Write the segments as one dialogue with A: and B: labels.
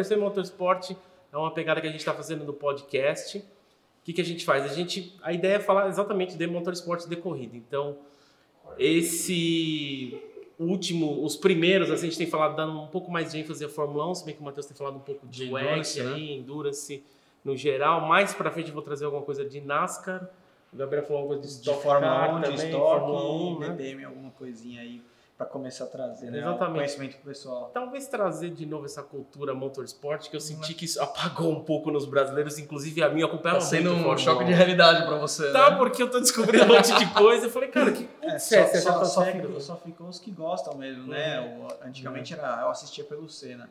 A: PC Motorsport é uma pegada que a gente está fazendo no podcast. O que, que a gente faz? A, gente, a ideia é falar exatamente de motorsport de corrida. Então, esse último, os primeiros, assim, a gente tem falado dando um pouco mais de ênfase à Fórmula 1, se bem que o Matheus tem falado um pouco de,
B: De
A: WEC
B: né?
A: aí, Endurance no geral. Mais pra frente eu vou trazer alguma coisa de NASCAR. O Gabriel falou alguma coisa de,
C: de Fórmula
A: Car
C: 1, de
A: também, Fórmula 1, né?
C: Alguma coisinha aí para começar a trazer, né?
A: Exatamente.
C: Conhecimento pro pessoal.
A: Talvez trazer de novo essa cultura motorsport, que eu senti que isso apagou um pouco nos brasileiros, inclusive a mim, eu acompanhava
B: Tá sendo um choque
A: 1.
B: de realidade pra você,
A: Tá,
B: né?
A: porque eu tô descobrindo um monte de coisa. Eu falei, cara, que
C: É, só,
A: é,
C: só, só
A: cego.
C: ficou, só ficou os que gostam mesmo, né? O- antigamente era, eu assistia pelo C, né?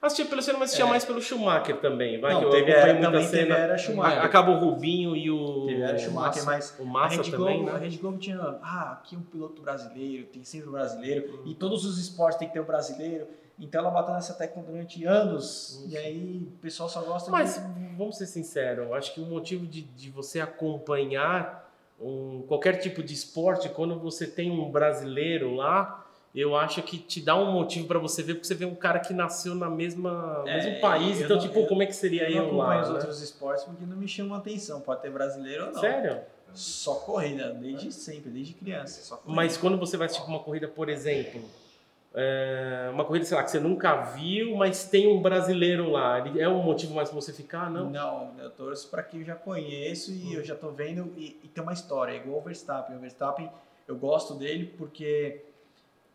A: Assistia pelo Senna, mas assistia
C: É.
A: mais pelo Schumacher também. Vai,
C: Não,
A: que eu
C: teve era,
A: muita
C: também
A: cena.
C: era Schumacher.
A: Acaba o Rubinho e o.
C: Teve era Schumacher, mas
A: O
C: a
A: Massa
C: Rede,
A: também,
C: Globo, a
A: né?
C: Rede Globo tinha, ah, aqui um piloto brasileiro, tem sempre um brasileiro,
A: Uhum.
C: e todos os esportes tem que ter um brasileiro. Então ela bateu nessa tecla durante anos,
A: Isso.
C: e aí o pessoal só gosta
A: Mas,
C: de...
A: vamos ser sinceros, acho que o motivo de, de você acompanhar um, qualquer tipo de esporte, quando você tem um brasileiro lá, eu acho que te dá um motivo pra você ver, porque você vê um cara que nasceu na mesma
C: É,
A: mesmo país, então,
C: não-
A: tipo,
C: eu-
A: como é que seria
C: Eu
A: eu,
C: não acompanho
A: lá?
C: os
A: né?
C: outros esportes porque não me chamam a atenção, pode ter brasileiro ou não.
A: Sério?
C: Só corrida, desde sempre, desde criança.
A: Mas quando você vai assistir uma corrida, por exemplo, é, uma corrida, sei lá, que você nunca viu, mas tem um brasileiro lá, é um motivo mais pra você ficar? Não.
C: Não, eu torço para quem eu já conheço e eu já tô vendo e, e tem uma história, é igual o Verstappen. O Verstappen, eu gosto dele porque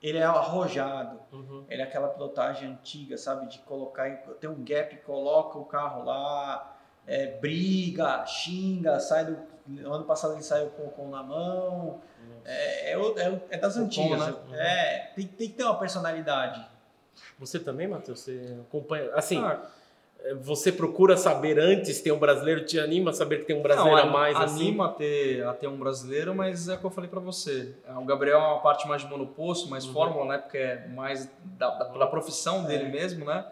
C: ele é arrojado,
A: Uhum.
C: ele é aquela pilotagem antiga, sabe? De colocar, em- tem um gap, coloca o carro lá, é, briga, xinga, sai do. Ano passado ele saiu com o com na mão. É, é, o- é o- é das
B: Ocon,
C: antigas.
B: né?
C: É, tem, tem que ter uma personalidade.
A: Você também, Matheus? Você acompanha. Assim,
B: Ah,
A: você procura saber antes tem um brasileiro, te anima a saber que tem um brasileiro
B: não,
A: a mais assim?
B: anima a ter, a ter um brasileiro, mas é o que eu falei pra você. É, O Gabriel é uma parte mais de monoposto, mais
A: Uhum.
B: fórmula, né? Porque é mais da, da, da profissão dele mesmo, né?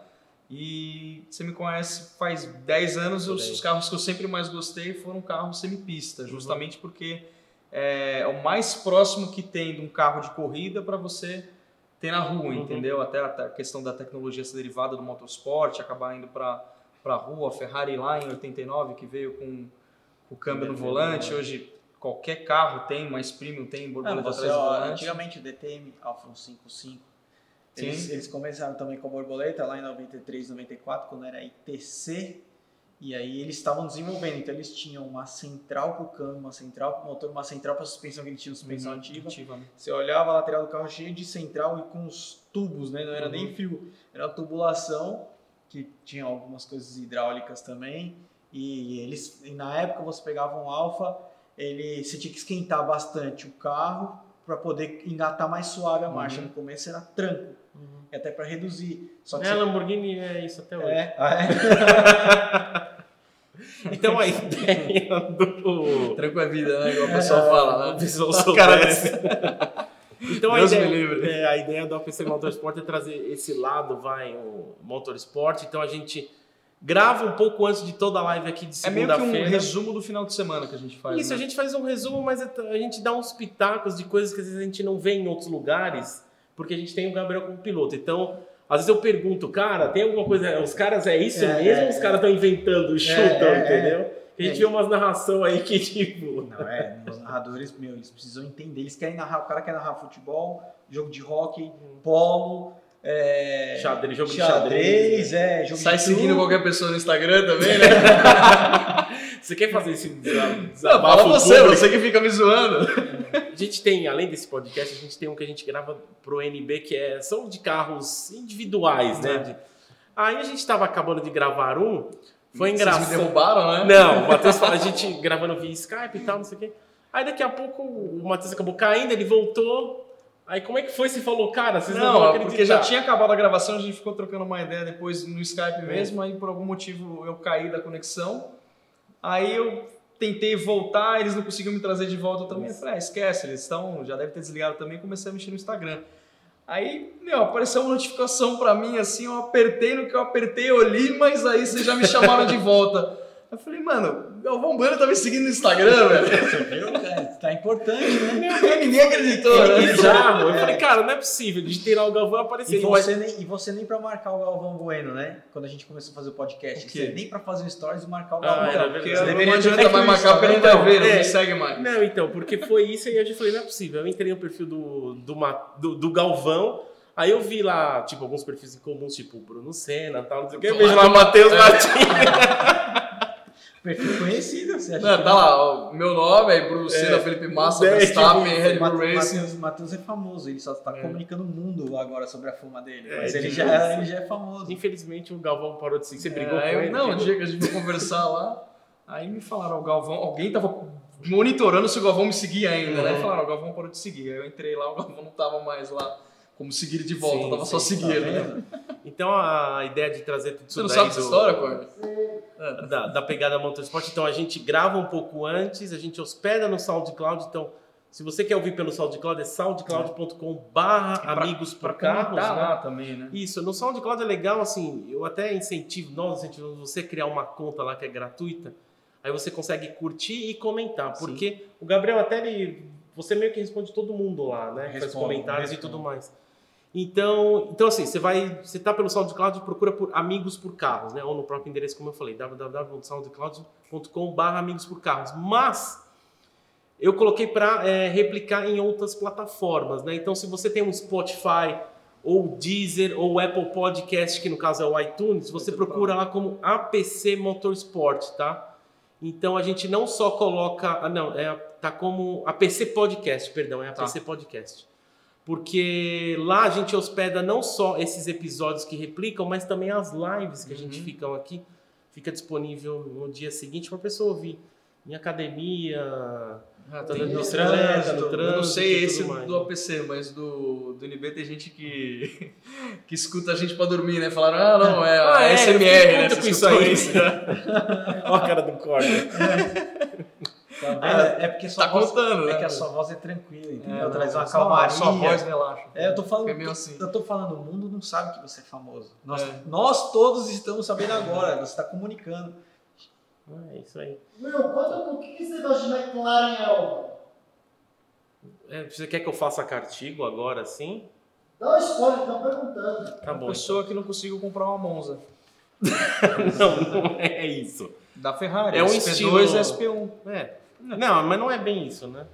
B: E você me conhece faz 10 anos, os, os carros que eu sempre mais gostei foram carros
A: Uhum.
B: semipista, justamente porque é, é o mais próximo que tem de um carro de corrida para você ter na rua,
A: Uhum.
B: entendeu? Até a, a questão da tecnologia ser derivada do motorsport, acabar indo para para rua, a Ferrari lá em 89 que veio com o câmbio no
A: Câmbio,
B: volante, hoje qualquer carro tem, mais premium tem
C: Não,
B: borboleta
C: você,
B: atrás do volante.
C: antigamente o DTM Alfa 155,
B: Sim.
C: eles, eles começaram também com a borboleta lá em 93, 94, quando era ITC, e aí eles estavam desenvolvendo, então eles tinham uma central para o câmbio, uma central para o motor, uma central para suspensão, que eles tinham suspensão
B: Uhum,
C: ativa.
B: ativa, né?
C: Você olhava a lateral do carro cheio de central e com os tubos, né? Não era
A: Uhum.
C: nem fio, era tubulação, que tinha algumas coisas hidráulicas também. E eles, e na época você pegava um Alfa, ele, você tinha que esquentar bastante o carro para poder engatar mais suave a marcha.
B: Uhum.
C: No começo era tranco,
A: Uhum.
C: e até para reduzir. Só que
A: É, a
C: você-
A: Lamborghini é isso até hoje.
C: é, ah, é.
A: Então a ideia do.
B: Tranco é vida, né? Igual o pessoal fala,
A: O
B: né?
A: pessoal
B: Os caras-
A: soubesse. Então a ideia, é, a ideia do APC Motorsport é trazer esse lado, vai, o motorsport. Então a gente grava um pouco antes de toda a live aqui de
B: É meio que um
A: segunda-feira.
B: resumo do final de semana que a gente faz.
A: Isso,
B: né?
A: a gente faz um resumo, mas a gente dá uns pitacos de coisas que às vezes a gente não vê em outros lugares, porque a gente tem o Gabriel como piloto. Então, às vezes eu pergunto, cara, tem alguma coisa. Os caras é isso
C: É,
A: mesmo
C: é,
A: ou os caras estão inventando, chutam,
C: é, é.
A: entendeu? A gente
C: É.
A: vê umas narração aí que, tipo.
C: Não, é, os narradores, meu, eles precisam entender. Eles querem narrar, o cara quer narrar futebol, jogo de hockey, polo, é,
A: Xadrez, jogo de
C: xadrez,
A: xadrez.
C: é, jogo
B: Sai
C: de
B: seguindo qualquer pessoa no Instagram também, né?
A: Você quer fazer esse desa-
B: Não,
A: desabafo
B: fala você,
A: público?
B: você que fica me zoando.
A: A gente tem, além desse podcast, a gente tem um que a gente grava pro NB, que é, são de carros individuais, né? De- Aí a gente tava acabando de gravar um, foi
B: Vocês
A: engraçado.
B: me derrubaram, né?
A: Não, o Matheus fala, a gente gravando via Skype e tal, não sei o quê. Aí daqui a pouco o Matheus acabou caindo, ele voltou. Aí como é que foi? Você falou, cara, vocês não, vão
B: Não,
A: acreditar.
B: porque já tinha acabado a gravação, a gente ficou trocando uma ideia depois no Skype mesmo, aí por algum motivo eu caí da conexão. Aí eu tentei voltar, eles não conseguiam me trazer de volta também. Eu falei, ah, esquece, eles estão, já devem ter desligado também, comecei a mexer no Instagram. Aí, meu, apareceu uma notificação pra mim, assim, eu apertei no que eu apertei, eu li, mas aí vocês já me chamaram de volta. Eu falei, mano, Galvão Bueno tá me seguindo no Instagram, velho.
C: Você viu, cara? Tá importante, né?
B: Ninguém acreditou, né?
A: Bizarro. Eu falei, cara, não é possível. Digitei lá o Galvão e apareceu.
C: E você, nem, e você nem pra marcar o Galvão Bueno, né? Quando a gente começou a fazer o podcast.
B: O?
C: Você nem pra fazer o stories e marcar o
A: Ah,
C: Galvão.
A: era
B: Porque
A: verdade.
B: não
C: deveria ter
B: adianta
C: feito
B: mais marcar porque não vai ver, não
A: É.
B: me segue mais.
A: Não, então, porque foi isso e eu falei, não é possível. Eu entrei no perfil do, do, do, do Galvão, aí eu vi lá, tipo, alguns perfis em comuns, tipo Bruno Senna e tal, não sei o que. Eu vejo lá Matheus Martins.
C: Perfil conhecido, você acha
B: Não, tá lá, o meu nome é Bruno Senna, Felipe Massa,
A: É,
B: Verstappen,
A: tipo,
B: Red Bull
C: Matheus-
B: Racing.
C: Matheus- Matheus é famoso, ele só tá
A: É.
C: comunicando o mundo agora sobre a fama dele.
A: É,
C: mas ele já,
A: isso.
C: ele já é famoso.
A: Infelizmente o Galvão parou de seguir. Você brigou
B: É,
A: com
B: eu-
A: ele?
B: Não, o dia que a gente foi conversar lá, aí me falaram, o Galvão, alguém tava monitorando se o Galvão me seguia ainda, né? Falaram, o Galvão parou de seguir. Aí eu entrei lá, o Galvão não tava mais lá como seguir de volta,
A: Sim,
B: tava só
A: sim,
B: seguindo.
C: tá
B: né?
A: Então a ideia de trazer tudo isso
B: Você não
A: daí
B: sabe essa
A: do-
B: história, Corne?
A: Da, da pegada motorsport. Então a gente grava um pouco antes, a gente hospeda no SoundCloud. Então, se você quer ouvir pelo SoundCloud, é soundcloud.com barra amigos por carros. Né?
B: lá também, né?
A: Isso, no SoundCloud é legal, assim, eu até incentivo, nós incentivamos você a criar uma conta lá que é gratuita, aí você consegue curtir e comentar,
B: Sim.
A: porque o Gabriel até ele, você meio que responde todo mundo lá, né, faz
C: Respondo,
A: comentários e
C: respondo.
A: tudo mais. Então, então assim, você vai, você tá pelo SoundCloud, procura por Amigos por Carros, né, ou no próprio endereço, como eu falei, www.soundcloud.com/barra Amigos por Carros. Mas eu coloquei para replicar em outras plataformas, né? Então, se você tem um Spotify ou Deezer ou Apple Podcast, que no caso é o iTunes, você procura lá como APC Motorsport, tá? Então a gente não só coloca, ah, não, é tá como APC Podcast, perdão, é APC Podcast. Porque lá a gente hospeda não só esses episódios que replicam, mas também as lives que a gente
B: Uhum.
A: fica aqui, fica disponível no dia seguinte para a pessoa ouvir em academia,
B: Ah,
A: tá no
C: trânsito,
A: no trânsito.
B: Eu não sei
A: tudo
B: esse
A: mais.
B: do APC, mas do, do NB tem gente que, que escuta a gente pra dormir, né? Falaram, ah, não, é a
A: Ah, é,
B: SMR, né? Você
A: isso aí. Olha a cara do corte.
C: Tá vendo? é porque sua
B: Tá
C: voz,
B: contando,
C: é
B: né?
C: que a sua voz é tranquila, entendeu?
B: É,
C: Traz uma calmaria.
B: Sua voz relaxa.
C: É, eu tô falando,
B: É meio assim.
C: eu tô falando, o mundo não sabe que você é famoso. Nós,
B: É.
C: nós todos estamos sabendo agora, você está comunicando.
A: É isso aí.
D: Meu, conta um pouquinho que você gosta de McLaren Elva.
A: É, você quer que eu faça cartigo agora, sim?
D: Dá uma spoiler, estão perguntando.
A: Tá bom.
B: Pessoa que não conseguiu comprar uma Monza.
A: Não, não é isso.
B: Da Ferrari.
A: É um
B: SP2
A: estilo-
B: e SP1.
A: É. Não, mas não é bem isso, né?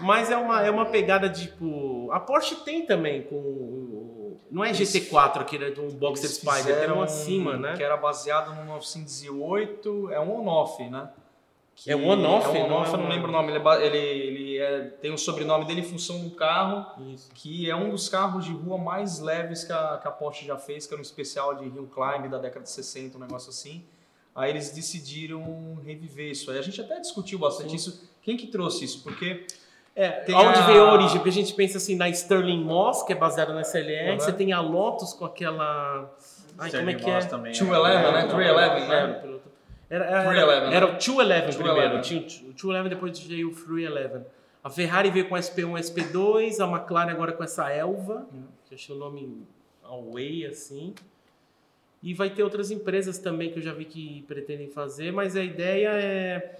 A: Mas é uma, é uma pegada tipo. A Porsche tem também com. Não é GT4, aquele é de um Boxer Spider,
B: fizeram
A: um acima, né?
B: Que era baseado no 908, é um on-off, né? Que
A: É um on-off?
B: É um
A: Não
B: on-off,
A: é
B: eu não
A: um-
B: lembro o nome. Ele, é ele, ele é- tem o sobrenome dele em função do carro,
A: Isso.
B: que é um dos carros de rua mais leves que a, que a Porsche já fez, que era um especial de Hill Climb da década de 60, um negócio assim. Aí eles decidiram reviver isso. Aí a gente até discutiu bastante
A: Sim.
B: isso. Quem que trouxe isso? Porque
A: É, onde
B: a-
A: veio a origem? Porque a gente pensa assim na Sterling Moss, que é baseada na SLR,
B: Uhum.
A: você tem a Lotus com aquela. Ai, como é que é?
C: Também,
B: 211, né? 311,
A: Era,
B: né?
A: piloto. Era, era,
B: 311, né?
A: era o 211 primeiro,
B: 211.
A: tinha o 211 depois veio o 311. A Ferrari veio com SP1 SP2, a McLaren agora com essa Elva,
B: Hum.
A: que eu achei o nome away assim. E vai ter outras empresas também que eu já vi que pretendem fazer, mas a ideia é.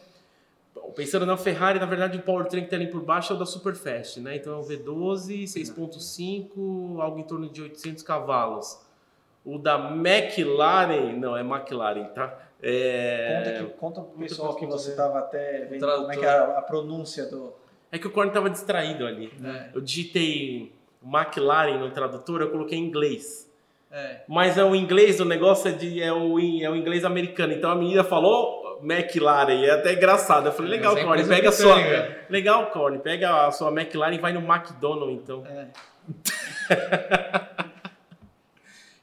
A: Bom, Pensando na Ferrari, na verdade o powertrain que tem ali por baixo é o da Superfast, né? Então é o V12, 6.5, algo em torno de 800 cavalos. O da McLaren, não, é McLaren, tá? É...
C: Conta, que, conta pro pessoal que você estava até vendo
B: Tradutor.
C: como é que é a, pronúncia do...
A: é que o Corne tava distraído ali.
B: É.
A: Eu digitei McLaren no tradutor, eu coloquei em inglês.
B: É.
A: Mas é o inglês, o negócio é, de, é, o, é o inglês americano. Então a menina falou McLaren, e é até engraçado. Eu falei, legal,
B: é
A: Corne,
B: empresa
A: pega a sua. Legal, Corne, pega a sua McLaren e vai no McDonald's, então.
C: É.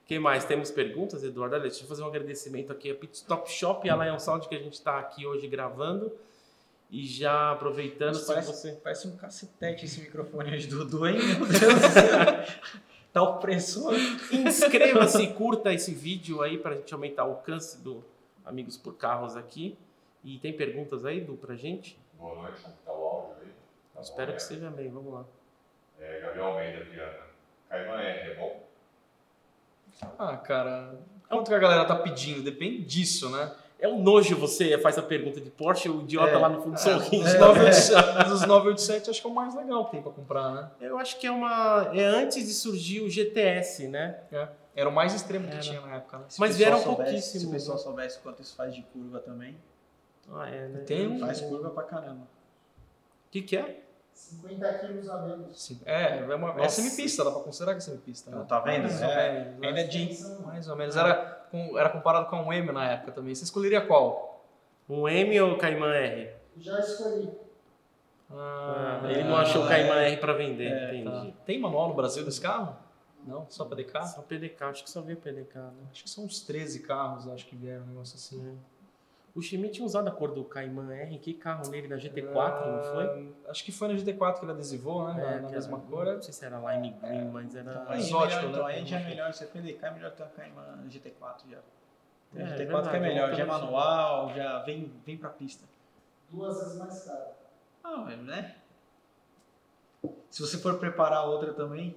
A: que mais? Temos perguntas, Eduardo? Olha, deixa eu fazer um agradecimento aqui a Pit Stop Shop e a Lion Sound que a gente está aqui hoje gravando. E já aproveitando,
C: parece,
A: você.
C: parece um cacetete esse microfone hoje do Dudu, hein? Meu Deus do céu. Tá opressor.
A: Inscreva-se e curta esse vídeo aí para a gente aumentar o alcance do Amigos por Carros aqui. E tem perguntas aí, Du, pra gente?
E: Boa noite, como tá o áudio aí? Tá
A: Espero
E: né?
A: que seja bem, vamos lá.
E: É, Gabriel Almeida, Viana. Caimã R, é bom?
B: Ah, cara, quanto que a galera tá pedindo? Depende disso, né?
A: É um nojo você faz a pergunta de Porsche, o idiota
B: É.
A: lá no fundo sorrindo.
B: Os 987, mas os 987 acho que é o mais legal que tem pra comprar, né?
A: Eu acho que é uma. É antes de surgir o GTS, né?
B: É. Era o mais extremo que
A: Era.
B: tinha na época, né?
A: Mas vieram pouquíssimos,
C: Se o pessoal soubesse quanto isso faz de curva também.
A: Ah, é, né?
B: Tem um-
C: Faz curva pra caramba.
A: O que, que é?
D: 50 quilos a menos.
B: Sim. É, é, uma, é semipista, dá pra considerar que é semipista.
C: Então,
B: Né?
C: tá vendo?
B: Mais ou
C: É,
B: menos, né?
C: ainda de
B: Mais ou menos. Era, com- era comparado com um M na época também. Você escolheria qual?
A: Um M ou Cayman R?
D: Já escolhi.
A: Ah, ele não achou o Cayman R pra vender,
B: Tá.
A: entendi.
B: Tem manual no Brasil desse carro? Não? Só PDK?
A: Só PDK, acho que só veio PDK, né?
B: Acho que são uns 13 carros, acho que vieram um negócio assim.
A: O Schmidt tinha usado a cor do Cayman R, que carro nele? Na GT4, não foi?
B: Ah, Acho que foi na GT4 que ele adesivou, né?
A: É,
B: na
A: que
B: mesma
A: era-
B: cor.
A: Não sei se era Lime Green, mas era.
C: Aí,
B: exótico,
C: melhor, Então
B: né?
C: aí já é melhor ser PDK, é melhor ter uma Cayman GT4 já.
A: É,
C: O GT4
A: verdade,
C: que é melhor, já é manual, já vem, vem pra pista.
D: Duas vezes mais caro.
C: Ah, mas, né? Se você for preparar outra também,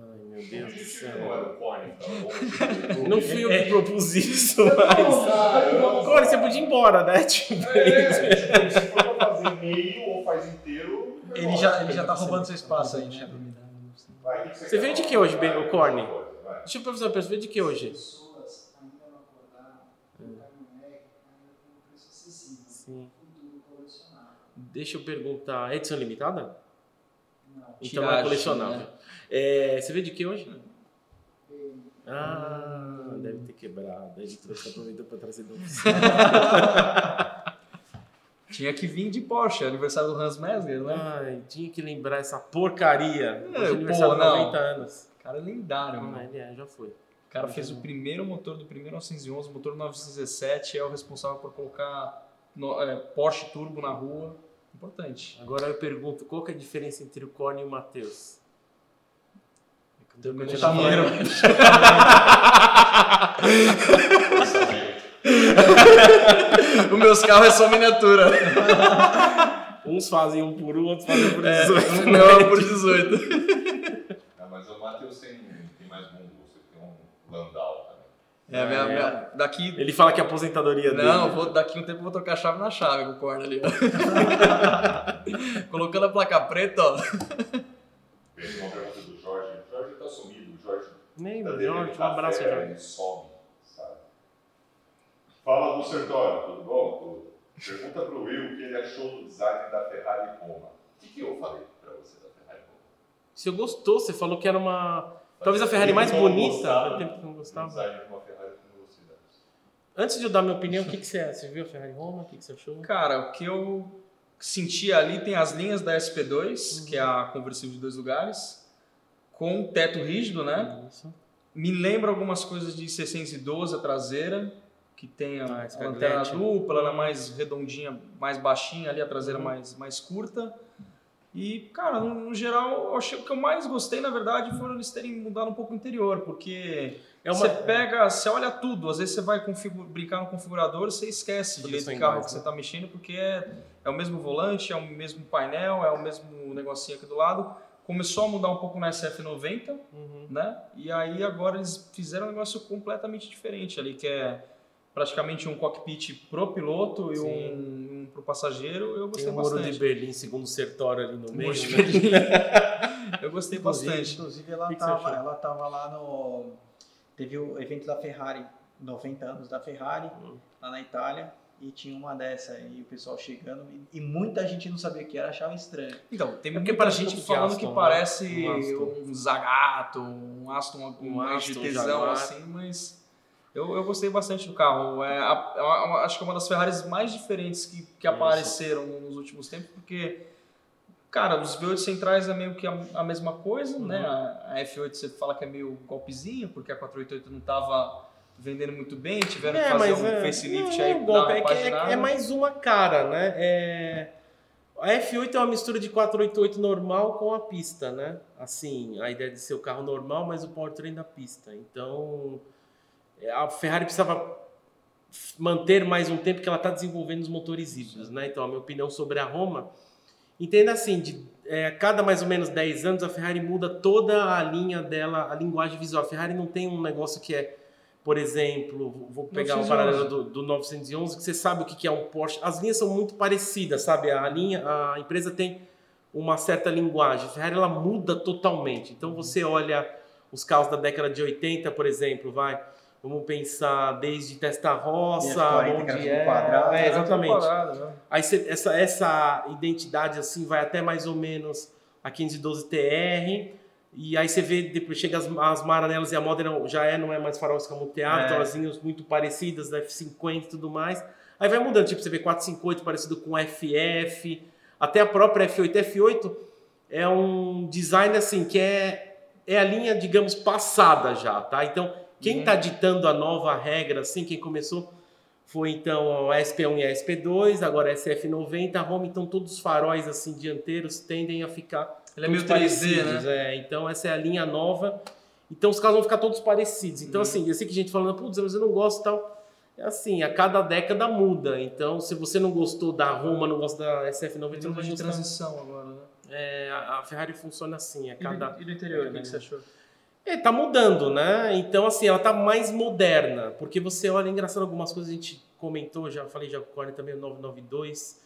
A: Ai, meu Deus do
E: Não
A: céu.
E: era o bom.
A: Não fui eu que propus isso,
D: Não,
A: mas.
D: não.
A: Corre, você podia ir embora, né? Tipo,
E: É, tipo, se for pra fazer meio ou faz inteiro,
C: ele já, ele já tá roubando seu espaço aí, né?
A: Você veio de que hoje, o Corne? Deixa eu fazer uma pergunta, você veio de que hoje?
D: pessoas ainda não acordaram. O caminhonete ainda com um preço acessível.
A: Sim. Deixa eu perguntar. É edição limitada?
D: Não.
A: Então é
B: Tiragem,
A: colecionável. É, você veio de que hoje? Ah, deve ter quebrado. Ele trouxe, aproveitou pra trazer do
B: Tinha que vir de Porsche, aniversário do Hans Mesler, né?
A: Ai, tinha que lembrar essa porcaria.
B: É,
A: Hoje é aniversário
B: pô,
A: de
B: não.
A: 90 anos.
B: Cara lendário,
A: Ah,
B: mano.
A: ele é, já foi.
B: O cara fez o primeiro motor do primeiro 911, motor 917, é o responsável por colocar no- é, Porsche Turbo na rua. Importante.
A: Agora eu pergunto, qual que é a diferença entre o Corne e o Matheus?
B: Também
C: tamanho.
B: Os meus carros é só miniatura.
A: Uns fazem um por um, outros fazem por
B: É,
A: 18.
B: o meu é por 18.
E: Ah, mas o Matheus tem, tem mais bom gosto, tem um Landau também.
B: É, minha, minha- daqui.
A: Ele fala que é aposentadoria dele.
B: Não, vou, daqui um tempo eu vou trocar a chave na chave com o corno ali. Colocando a placa preta, ó.
E: Fez uma pergunta do Jorge. O Jorge tá sumido, o Jorge
A: Nem,
E: tá devendo
A: Jorge, um abraço, Jorge.
E: Ele some, sabe? Fala do Sertório, tudo bom? Tudo. Pergunta pro Will o que ele achou do design da Ferrari Roma. O que, que eu falei pra você da Ferrari Roma?
A: Eu gostou, você falou que era uma. Talvez a Ferrari mais bonita.
E: gostava
A: tempo que eu não
E: do
A: gostava.
E: design de uma Ferrari com velocidade.
A: Antes de eu dar minha opinião, o que, que você é? Você viu a Ferrari Roma? O que, que você achou?
B: Cara, o que eu senti ali tem as linhas da SP2, que é a conversível de dois lugares, com teto rígido, né?
A: Isso.
B: Me lembra algumas coisas de 612 a traseira, que tem a,
A: Ah,
B: a
A: Skyline.
B: lanterna dupla, ela é mais redondinha, mais baixinha ali, a traseira
A: Uhum.
B: mais, mais curta. E, cara, no, no geral, eu achei o que eu mais gostei, na verdade, foram eles terem mudado um pouco o interior, porque
A: É uma-
B: você pega, você olha tudo, às vezes você vai brincar no configurador, você esquece direito
A: são
B: do carro
A: iguais,
B: que
A: né?
B: você está mexendo, porque é, é o mesmo volante, é o mesmo painel, é o mesmo negocinho aqui do lado. Começou a mudar um pouco na SF90,
A: Uhum.
B: né? E aí agora eles fizeram um negócio completamente diferente ali, que é praticamente um cockpit pro piloto e
A: Sim.
B: um, um pro passageiro. Eu
A: Tem
B: gostei
A: o muro
B: bastante.
A: de Berlim, segundo o Sertório ali no meio.
B: Muro de
A: né?
B: Berlim. Eu gostei
C: Inclusive,
B: bastante.
C: inclusive ela,
A: Que que
C: tava,
A: achou?
C: ela tava lá no. Teve o evento da Ferrari, 90 anos da Ferrari,
A: Hum.
C: lá na Itália, e tinha uma dessa aí, o pessoal chegando, e, e muita gente não sabia o que era, achava estranho.
B: Então, tem
A: É porque
B: muita
A: para
B: gente
A: que
B: falando
A: Aston,
B: que parece
A: Um
B: um Zagato, um Aston, um,
A: Aston,
B: GTzão assim, mas eu, eu gostei bastante do carro. É, a- é uma- acho que é uma das Ferraris mais diferentes que, que
A: Isso.
B: apareceram nos últimos tempos, porque, cara, os V8 centrais é meio que a, a mesma coisa,
A: Uhum.
B: né? A, a F8 você fala que é meio golpezinho, porque a 488 não tava vendendo muito bem, tiveram que fazer um facelift
A: não,
B: aí
A: golpe, é, é-
B: paginada.
A: é mais uma cara, né? É... A F8 é uma mistura de 488 normal com a pista, né? Assim, a ideia de ser o carro normal, mas o powertrain da pista. Então, é, a Ferrari precisava manter mais um tempo que ela está desenvolvendo os motores híbridos, né? Então, a minha opinião sobre a Roma, entenda assim, de é, a cada mais ou menos 10 anos a Ferrari muda toda a linha dela, a linguagem visual. A Ferrari não tem um negócio que é por exemplo, vou pegar um
B: 911.
A: paralelo do, do 911, que você sabe o que que é um Porsche. As linhas são muito parecidas, sabe? A linha, a empresa tem uma certa linguagem. A Ferrari ela muda totalmente. Então você olha os carros da década de 80, por exemplo, vai. Vamos pensar desde Testa Rossa,
C: F40 que era
A: onde é.
C: quadrado,
A: é, exatamente.
B: Quadrado, né?
A: Aí cê- essa, essa identidade assim vai até mais ou menos a 512 TR. E aí você vê, depois chega as, as Maranelas e a Modena já é, não é mais farol escamoteado,
C: É.
A: então as linhas muito parecidas, da F50 e tudo mais. Aí vai mudando, tipo, você vê 458 parecido com FF, até a própria F8. F8 é um design assim que é, é a linha, digamos, passada já, tá? Então, quem está ditando a nova regra, assim, quem começou foi então a SP1 e a SP2, agora a SF90, a Home, então todos os faróis assim dianteiros tendem a ficar
B: Ele é meio
A: todos
B: 3D,
A: parecidos,
B: né?
A: é. então essa é a linha nova. Então os carros vão ficar todos parecidos.
B: Uhum.
A: Então assim, eu sei que gente falando, putz, mas eu não gosto e tal. É assim, a cada década muda. Então se você não gostou da Roma, não gosta da SF90,
B: Tem
A: não vai
B: de
A: gostar.
B: transição agora, né?
A: É, a a Ferrari funciona assim, a cada...
B: E do interior, o que, que você achou?
A: É, tá mudando, né? Então, assim, ela tá mais moderna. Porque você olha, é engraçado algumas coisas, a gente comentou, já falei já com o Corne também, o 992.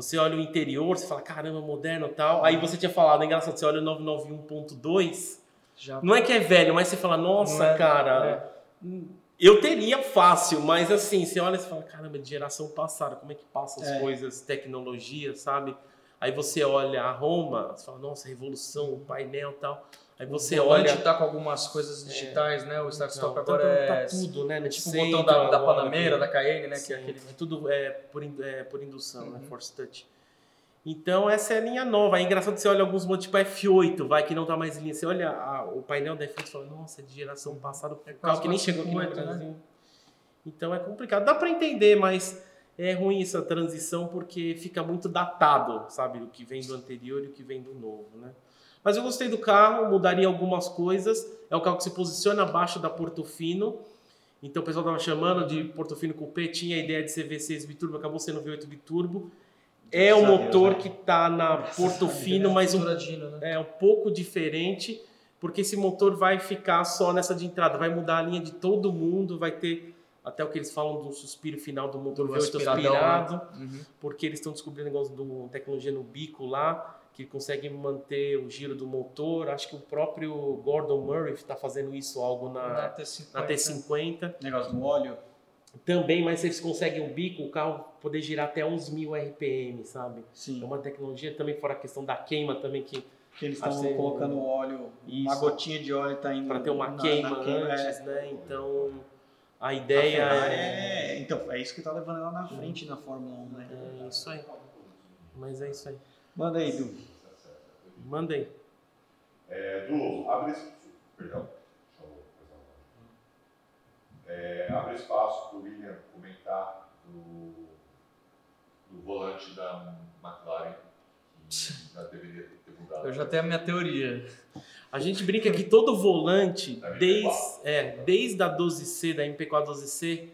A: Você olha o interior, você fala, caramba, moderno e tal. Aí você tinha falado, é engraçado, você olha o 991.2.
B: Já
A: Não é que é velho, mas você fala, nossa,
B: é-
A: cara, eu teria fácil, mas assim, você olha e você fala, caramba, de geração passada, como é que passa as
C: É.
A: coisas, tecnologia, sabe? Aí você olha a Roma, você fala, nossa, revolução, o painel e tal. Aí você
B: o
A: olha.
B: volante tá com algumas coisas digitais, né? O Start Stop
A: Então,
B: agora
A: tá,
B: é
A: tá tudo, né? No
B: tipo o botão da, da Panamera,
A: que-
B: da Cayenne, né? Que
A: Sim,
B: é aquele...
A: é tudo é, por, é, por indução, né?
B: Uhum.
A: Force Touch. Então, essa é a linha nova. É engraçado que você olha alguns modelos, tipo F8, vai, que não tá mais em linha. Você olha a- o painel da F8 e fala, nossa, é de geração passada, o carro que nem chegou aqui no
B: 458, né?
A: Brasil. Então, é complicado. Dá para entender, mas é ruim essa transição porque fica muito datado, sabe? O que vem do anterior e o que vem do novo, né? Mas eu gostei do carro, mudaria algumas coisas. É um carro que se posiciona abaixo da Portofino. Então o pessoal estava chamando de Portofino Coupé, tinha a ideia de ser V6 biturbo, acabou sendo V8 biturbo. É o
C: Deus,
A: motor
C: né?
A: que está na Portofino, mas um,
B: né?
A: é um pouco diferente, porque esse motor vai ficar só nessa de entrada, vai mudar a linha de todo mundo, vai ter até o que eles falam do suspiro final do motor
B: Do
A: V8
B: aspiradão,
A: aspirado
B: né? Uhum.
A: porque eles estão descobrindo negócio do tecnologia no bico lá, que consegue manter o giro do motor. Acho que o próprio Gordon Murray está fazendo isso algo
B: Na
A: na,
B: T50.
A: na T50
C: Negócio do óleo.
A: também, mas eles conseguem o bico, o carro poder girar até uns mil RPM, sabe? É
C: Sim.
A: uma tecnologia também fora a questão da queima também que
C: Que eles estão colocando óleo, uma
A: Isso.
C: gotinha de óleo tá indo
A: para ter uma
C: na- na
A: queima
C: queima,
A: antes,
C: é.
A: né? Então a
C: A
A: ideia
C: Ferrari
A: é,
C: é... Então, é isso que tá levando ela na frente na Fórmula 1, né?
A: é isso aí. Mas é isso aí.
C: Manda aí, Du.
A: Manda aí.
E: É, Du, abre esse... Perdão. Deixa eu fazer uma- É, abre espaço para o William comentar do, do volante da McLaren, que já deveria ter mudado.
B: Eu já tenho a minha teoria.
A: A gente brinca que todo volante,
E: Da MP4.
A: desde, é, desde a 12C, da MP4 12C,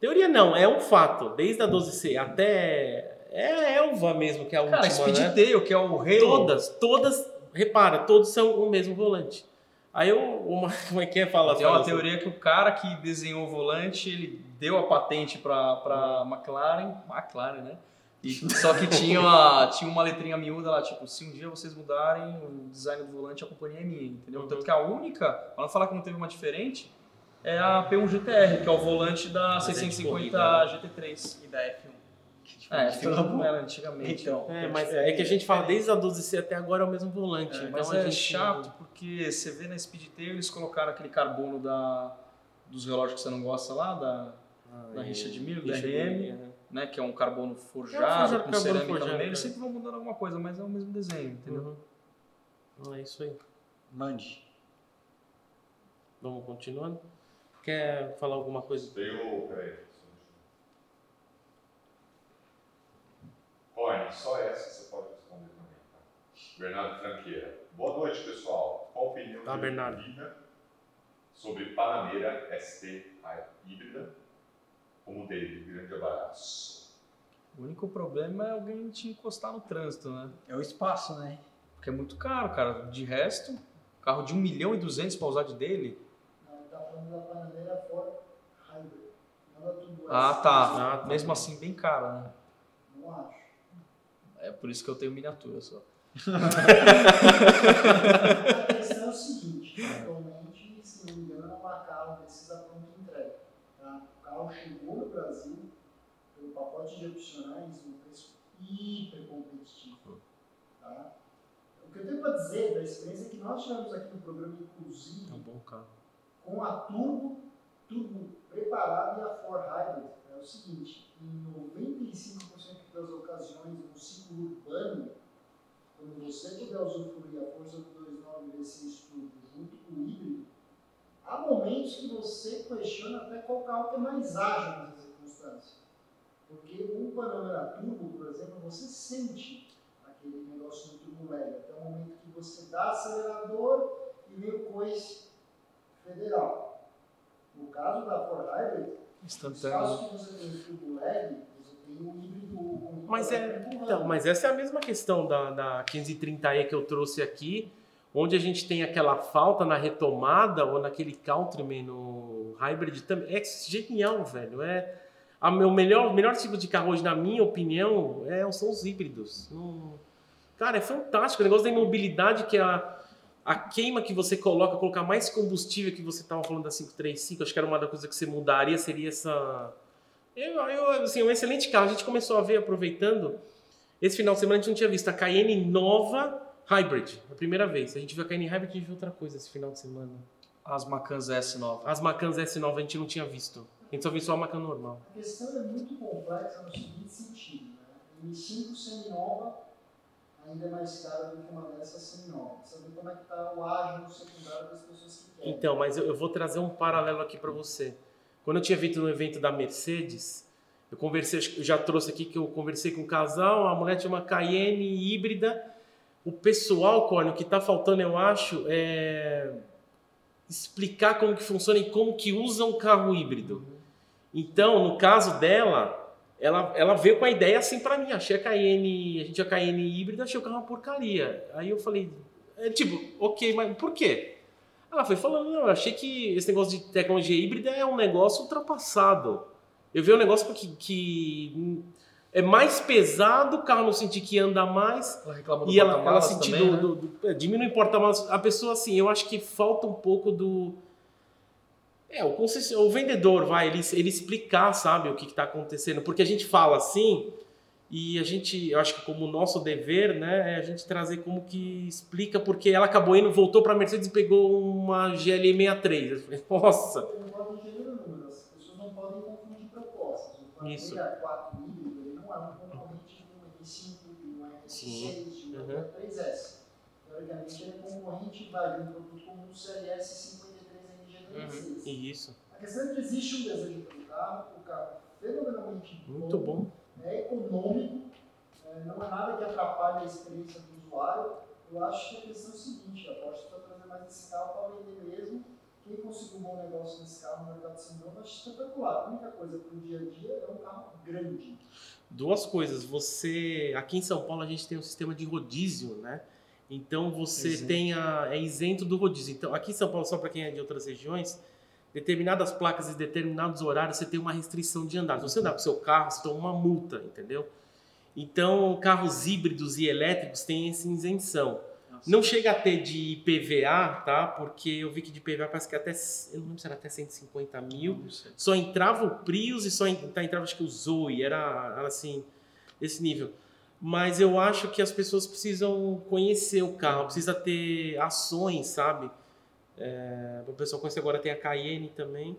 A: teoria não, é um fato, desde a 12C até. É a Elva mesmo, que é a
B: Cara,
A: última,
B: Speed
A: né?
B: Tail, que é o Halo.
A: Todas, todas, repara, todos são o mesmo volante. Aí eu, uma, como é que é? Fala,
B: Tem uma
A: fala,
B: teoria que o cara que desenhou o volante, ele deu a patente para para McLaren, McLaren, né? E, só que tinha uma, tinha uma letrinha miúda lá, tipo, se um dia vocês mudarem o design do volante, a companhia é minha, entendeu?
A: Uhum.
B: Tanto que a única, para não falar que não teve uma diferente, é a P1 GTR, que é o volante da
A: Mas é de
B: 650
A: corrida,
B: GT3.
C: E da F1. Que, tipo,
B: É,
C: que
B: F1
C: todo
B: não
C: mundo-
B: era antigamente.
C: Então,
A: É, mas é que a gente fala desde a 12C até agora é o mesmo volante.
C: É,
A: então
B: Mas é
A: gente-
B: chato porque você vê na Speed Tail eles colocaram aquele carbono da, dos relógios que você não gosta lá, da,
A: Ah,
B: da
A: é,
B: rixa de milho, da RM.
A: né?
B: que é um carbono forjado,
A: forjado,
B: com
A: carbono
B: cerâmica
A: forjado,
B: no meio,
A: é.
B: eles sempre vão mudando alguma coisa, mas é o mesmo desenho, entendeu?
A: Uhum. É isso aí.
C: Mande.
A: Vamos continuando. Quer falar alguma coisa?
E: Tem o. Peraí. Só essa você pode responder também. Tá? Bernardo Franqueira. Boa noite, pessoal. Qual a opinião de
A: Bernardo.
E: Lina sobre Panamera ST híbrida como dele? Grande abraço.
B: O único problema é alguém te encostar no trânsito, né?
C: É o espaço, né?
B: Porque é muito caro, cara. De resto, carro de 1 milhão e 200 pra usar de dele,
D: Não, tá falando da Panadeira fora.
B: Ah, tá.
A: Ah, tá.
B: Mesmo assim, bem cara, né?
D: Não acho.
B: É por isso que eu tenho miniatura só.
D: A questão é o seguinte, atualmente, se não me engano, é uma carro desses a pronta entrega. Tá? O carro chegou no Brasil pelo pacote de opcionais num preço hiper competitivo. Tá? O que eu tenho para dizer da experiência que nós tivemos aqui no programa, inclusive,
A: É um bom carro.
D: com a Turbo, Turbo preparada e a Ford Hybrid, é o seguinte, em 95% das ocasiões no ciclo urbano, quando você puder usufruir a força do 2.9 V6 Turbo junto com o híbrido, há momentos que você questiona até qual carro que é mais ágil nessa circunstância. Porque o Panamera Turbo, por exemplo, você sente aquele negócio no turbo leve, até o momento que você dá acelerador e vem o coice federal. No caso da Ford Hybrid,
B: Instantâneo.
D: casos que você tem turbo leve,
A: Mas é, então, mas essa é a mesma questão da, da 1530E que eu trouxe aqui, onde a gente tem aquela falta na retomada ou naquele Countryman no Hybrid também. É genial, velho. É a meu melhor, melhor tipo de carro hoje, na minha opinião, é, são os híbridos. Cara, é fantástico. O negócio da imobilidade que é a, a queima que você coloca, colocar mais combustível que você estava falando da 535, acho que era uma das coisas que você mudaria, seria essa. Eu, eu, assim, um excelente carro. A gente começou a ver, aproveitando, esse final de semana a gente não tinha visto a Cayenne nova Hybrid, a primeira vez. A gente viu a Cayenne Hybrid e a gente viu outra coisa esse final de semana.
B: As Macans S9.
A: As Macans S9 a gente não tinha visto. A gente só viu só a Macan normal.
D: A questão é muito complexa no seguinte sentido. Né? M5 seminova ainda é mais cara do que uma dessas seminovas. Saber como é que está o ágio secundário das pessoas que querem.
A: Então, mas eu, eu vou trazer um paralelo aqui para você. Quando eu tinha visto no evento da Mercedes, eu conversei, eu já trouxe aqui que eu conversei com um casal, a mulher tinha uma Cayenne híbrida. O pessoal, Corne, o que está faltando, eu acho, é explicar como que funciona e como que usa um carro híbrido. Então, no caso dela, ela, ela veio com a ideia assim para mim. Achei a Cayenne, a gente a Cayenne híbrida, achei o carro uma porcaria. Aí eu falei, é, tipo, ok, mas por quê? Ela foi falando, não, eu achei que esse negócio de tecnologia híbrida é um negócio ultrapassado. Eu vi um negócio que, que é mais pesado, o carro no sentido que anda mais,
B: Ela reclama do
A: e ela,
B: também,
A: do,
B: né?
A: do, do- é, diminui o porta-malas. A pessoa, assim, eu acho que falta um pouco do. É, o, o vendedor, vai, ele, ele explicar, sabe, o que está acontecendo. Porque a gente fala assim, e a gente, eu acho que como nosso dever, né, é a gente trazer como que explica, porque ela acabou indo, voltou para a Mercedes e pegou uma GLE 63. Eu falei, nossa.
D: Eu concordo em gênero número. As pessoas não podem confundir propostas. O
A: Isso.
D: Panamera 4 híbrido ele não é um concorrente de um M5, de um
A: Sim.
D: R6, de um
A: Uhum.
D: R3S. Teoricamente, ele é concorrente vai, de um produto como o CLS 53NG36.
A: Isso.
D: A questão é que existe um desejo pelo carro, o carro é fenomenalmente
A: Muito bom.
D: É econômico, é, não é nada que atrapalhe a experiência do usuário. Eu acho que a questão é o seguinte, a Porsche precisa trazer mais esse carro para vender mesmo. Quem conseguiu um bom negócio nesse carro no mercado seminovo, eu acho espetacular. A única coisa para o dia a dia é um carro grande.
A: Duas coisas. Você. Aqui em São Paulo a gente tem um sistema de rodízio, né? Então você
B: Isento.
A: tem a. É isento do rodízio. Então, aqui em São Paulo, só para quem é de outras regiões, determinadas placas e determinados horários você tem uma restrição de andar. Se você andar com o seu carro, você toma uma multa, entendeu? Então, carros híbridos e elétricos têm essa isenção. Não chega a ter de IPVA, tá? Porque eu vi que de IPVA parece que até. Eu não lembro se era até 150 mil só entrava o Prius e só tá, entrava acho que o Zoe, era, era assim, esse nível. Mas eu acho que as pessoas precisam conhecer o carro, precisa ter ações, sabe? É, o pessoal conhecer agora tem a Cayenne também.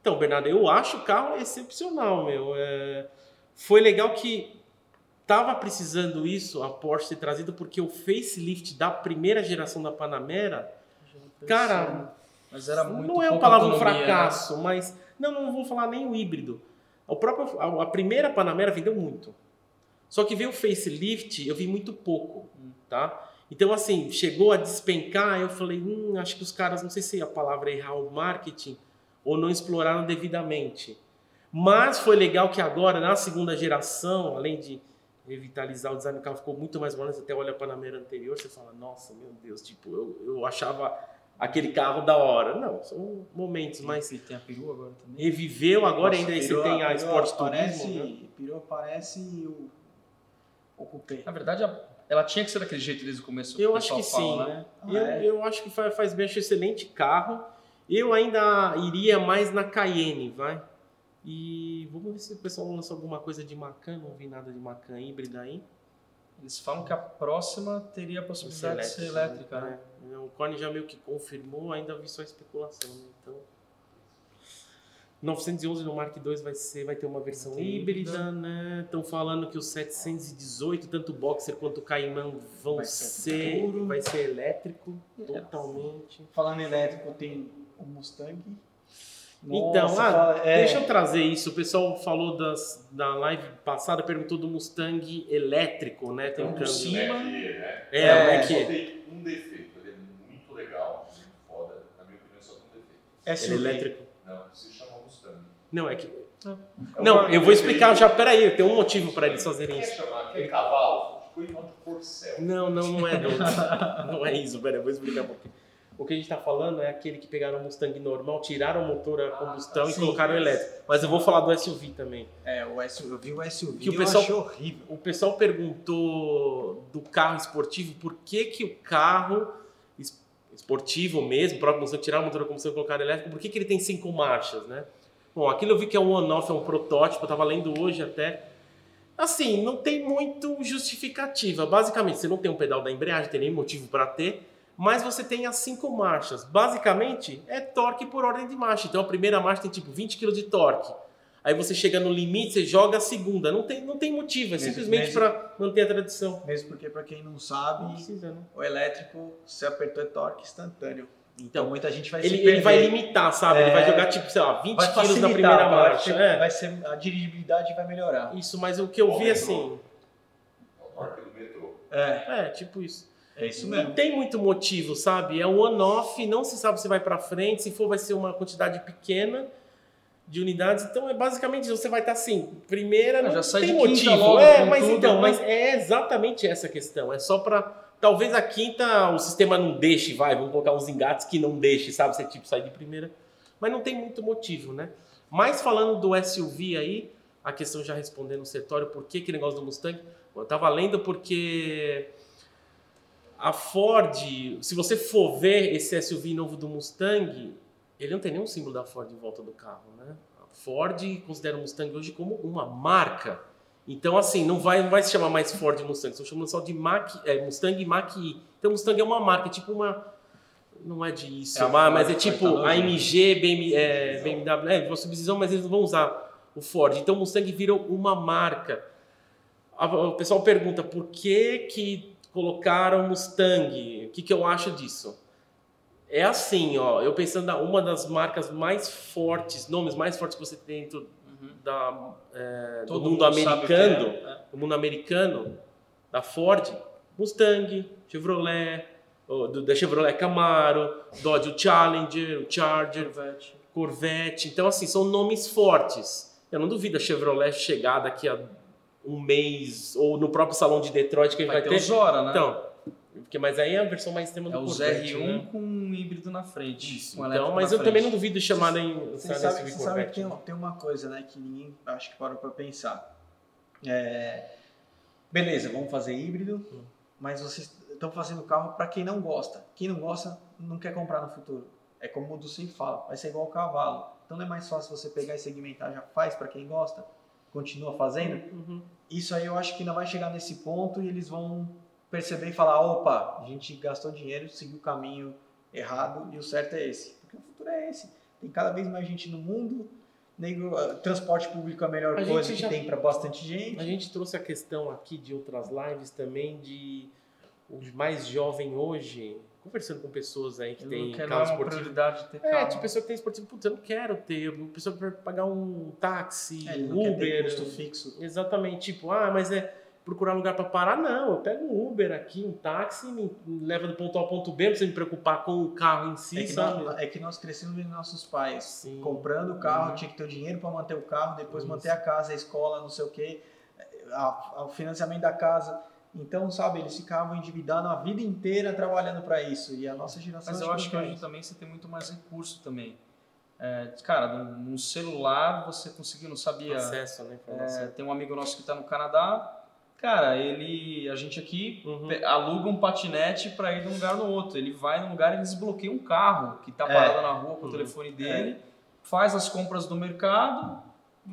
A: Então, Bernardo, eu acho o carro excepcional, meu. É, foi legal que tava precisando isso, a Porsche ter trazido, porque o facelift da primeira geração da Panamera, cara,
B: Mas era muito
A: não é uma palavra um
B: né?
A: fracasso, mas não, não vou falar nem o híbrido. O próprio, a, a primeira Panamera vendeu muito. Só que veio o facelift, eu vi muito pouco, tá? Então, assim, chegou a despencar, eu falei, hum, acho que os caras, não sei se a palavra é errar o marketing, ou não exploraram devidamente. Mas foi legal que agora, na segunda geração, além de revitalizar o design do carro, ficou muito mais bonito. Você até olha a Panamera anterior, você fala, nossa, meu Deus, tipo, eu, eu achava aquele carro da hora. Não, são momentos mais.
B: E tem a perua agora também.
A: Reviveu, agora
C: Nossa,
A: ainda aí você tem a
C: perua
A: Sport
C: parece,
A: Turismo. Né?
C: Perua parece o, o Coupé.
B: Na verdade, a- ela tinha que ser daquele jeito desde o começo.
A: Eu acho que
B: pessoal
A: sim,
B: fala,
A: né?
C: Ah,
A: eu,
C: é?
A: eu acho que faz, faz bem, acho excelente carro. Eu ainda iria mais na Cayenne, vai. E vamos ver se o pessoal lança alguma coisa de Macan. Não vi nada de Macan híbrida aí.
B: Eles falam que a próxima teria a possibilidade de ser elétrica, né?
A: É, O Corne já meio que confirmou, ainda vi só especulação, né? Então. 911 no Mark II vai, ser, vai ter uma versão híbrida,
B: híbrida.
A: né? Estão falando que o 718, tanto o Boxer quanto o Caimão vão
C: Vai ser
A: ser, vai ser elétrico,
B: É.
A: totalmente.
C: Falando em elétrico, tem o Mustang.
A: Então,
C: Nossa,
A: ah,
C: fala- é,
A: deixa eu trazer isso. O pessoal falou das, da live passada, perguntou do Mustang elétrico, né? Tem um
E: Então,
A: câmbio.
B: cima-
E: Mac E, né?
A: É,
C: É,
A: o Mac
E: Só tem um defeito, ele é muito legal, muito foda. Na minha opinião, só tem um defeito.
A: É elétrico.
E: Não, se chama Mustang.
A: Não, é que.
E: É um
A: Não,
E: barulho
A: eu vou explicar já. Peraí, tem um motivo para eles fazerem
E: Quer
A: isso.
E: chamar aquele cavalo? De Porcel.
A: Não, não, não é. Não é isso, peraí, eu vou explicar um pouquinho. O que a gente está falando é aquele que pegaram o Mustang normal, tiraram o motor a combustão e
C: sim.
A: colocaram o elétrico. Mas eu vou falar do SUV também.
C: É, o SUV, eu vi o SUV
A: Que o
C: eu
A: pessoal-
C: achei horrível.
A: O pessoal perguntou do carro esportivo, por que, que o carro es- esportivo mesmo, próprio Mustang, tirar o motor a combustão e colocar elétrico, por que, que ele tem cinco marchas, né? Bom, aquilo eu vi que é um on-off, é um protótipo, eu tava lendo hoje até. Assim, não tem muito justificativa. Basicamente, você não tem um pedal da embreagem, tem nem motivo para ter, mas você tem as cinco marchas. Basicamente, é torque por ordem de marcha. Então, a primeira marcha tem tipo 20 kg de torque. Aí você chega no limite, você joga a segunda. Não tem, não tem motivo, é
C: Mesmo-
A: simplesmente para manter a tradição.
C: Mesmo porque, pra quem não
A: Não
C: sabe,
A: precisa, né?
C: o elétrico, se apertou, é torque instantâneo. Então,
A: Então,
C: muita gente vai
A: ele, ele vai limitar, sabe? Ele vai
C: É.
A: jogar, tipo, sei lá, 20
C: vai
A: quilos na primeira
C: vai
A: marcha.
C: ser-
A: É.
C: vai ser, a dirigibilidade vai melhorar.
A: Isso, mas o que eu vi, assim...
E: É o torque do metrô.
C: É,
A: É, tipo isso.
C: é isso
A: Não
C: mesmo.
A: tem muito motivo, sabe? É um on-off, não se sabe se vai pra frente, se for vai ser uma quantidade pequena de unidades. Então é basicamente isso, você vai estar assim, primeira
B: Ah,
A: não
B: já sai
A: tem
B: de quinta
A: motivo.
B: logo
A: é, mas
B: tudo,
A: então,
B: né?
A: mas é exatamente essa a questão. É só pra talvez a quinta o sistema não deixe, vai, vamos colocar uns engates que não deixe, sabe? Você tipo sai de primeira. Mas não tem muito motivo, né? Mas falando do SUV aí, a questão já respondendo o setório, por que que negócio do Mustang? Eu tava lendo porque a Ford, se você for ver esse SUV novo do Mustang, ele não tem nenhum símbolo da Ford em volta do carro, né? A Ford considera o Mustang hoje como uma marca. Então, assim, não vai, não vai se chamar mais Ford Mustang, estão chamando só de Mach, é, Mustang Mach-E. Então, Mustang é uma marca, é tipo uma... Não é de isso,
C: É
A: mas, mas é tipo. AMG, BM, é, BMW, é, uma subdivisão, mas eles não vão usar o Ford. Então, Mustang virou uma marca. O pessoal pergunta por que que colocaram Mustang? O que, que eu acho disso? É assim, ó, eu pensando uma das marcas mais fortes, nomes mais fortes que você tem dentro da, é, do mundo
B: mundo
A: americano,
B: é, né?
A: do mundo americano, da Ford, Mustang, Chevrolet, o do- da Chevrolet Camaro, Dodge o Challenger, o Charger,
B: Corvette.
A: Corvette. Então, assim, são nomes fortes. Eu não duvido a Chevrolet chegar daqui a um mês, ou no próprio salão de Detroit que a gente
B: Vai
A: vai,
B: ter
A: ter.
B: Zora, né?
A: Então, porque, mas aí é a versão mais extrema
B: é
A: do Corvette,
B: R1
A: né?
B: com um híbrido na frente.
A: Isso.
B: com
A: Então, mas eu também não
B: frente.
A: duvido chamarem
C: Você
A: sabe,
C: sabe, sabe que tem, tem uma coisa, né, que ninguém acho que parou pra pensar. É, beleza, vamos fazer híbrido,
A: Hum.
C: mas vocês estão fazendo carro para quem não gosta. Quem não gosta não quer comprar no futuro. É como o Du sempre fala, vai ser igual o cavalo. Então não é mais fácil você pegar e segmentar, já faz para quem gosta, continua fazendo.
A: Uhum.
C: Isso aí eu acho que ainda vai chegar nesse ponto e eles vão perceber e falar, opa, a gente gastou dinheiro, seguiu o caminho errado e o certo é esse. Porque o futuro é esse. Tem cada vez mais gente no mundo, nego, ah, transporte público é a melhor
A: A
C: coisa que
A: já-
C: tem para bastante gente.
A: A gente trouxe a questão aqui de outras lives também de os mais jovem hoje, conversando com pessoas aí que
B: Eu
A: tem carro
B: é
A: esportivo.
B: ter
A: É, tipo, pessoa que tem esportivo, putz, eu não quero ter, pessoa que vai pagar um táxi,
C: É, ele não quer ter
A: Uber.
C: custo fixo.
A: Exatamente, tipo, ah, mas é procurar lugar para parar, não. Eu pego um Uber aqui, um táxi, me leva do ponto A ao ponto B, não precisa me preocupar com o carro em si,
C: É que,
A: sabe?
C: nós, é que nós crescemos vendo nossos pais
A: Sim.
C: comprando o carro,
A: Uhum.
C: tinha que ter o dinheiro para manter o carro, depois
A: Isso.
C: manter a casa, a escola, não sei o quê, a- a- o financiamento da casa. Então, sabe, eles ficavam endividados a vida inteira trabalhando para isso. E a nossa geração.
B: Mas eu acho que hoje
C: faz.
B: também você tem muito mais recurso também. É, cara, num celular você conseguiu, não sabia.
A: Acesso, né?
B: É, tem um amigo nosso que está no Canadá. Cara, ele, a gente aqui
A: Uhum.
B: aluga um patinete para ir de um lugar no outro. Ele vai num lugar e desbloqueia um carro que está
C: É.
B: parado na rua com o
A: Uhum.
B: telefone dele, faz as compras do mercado,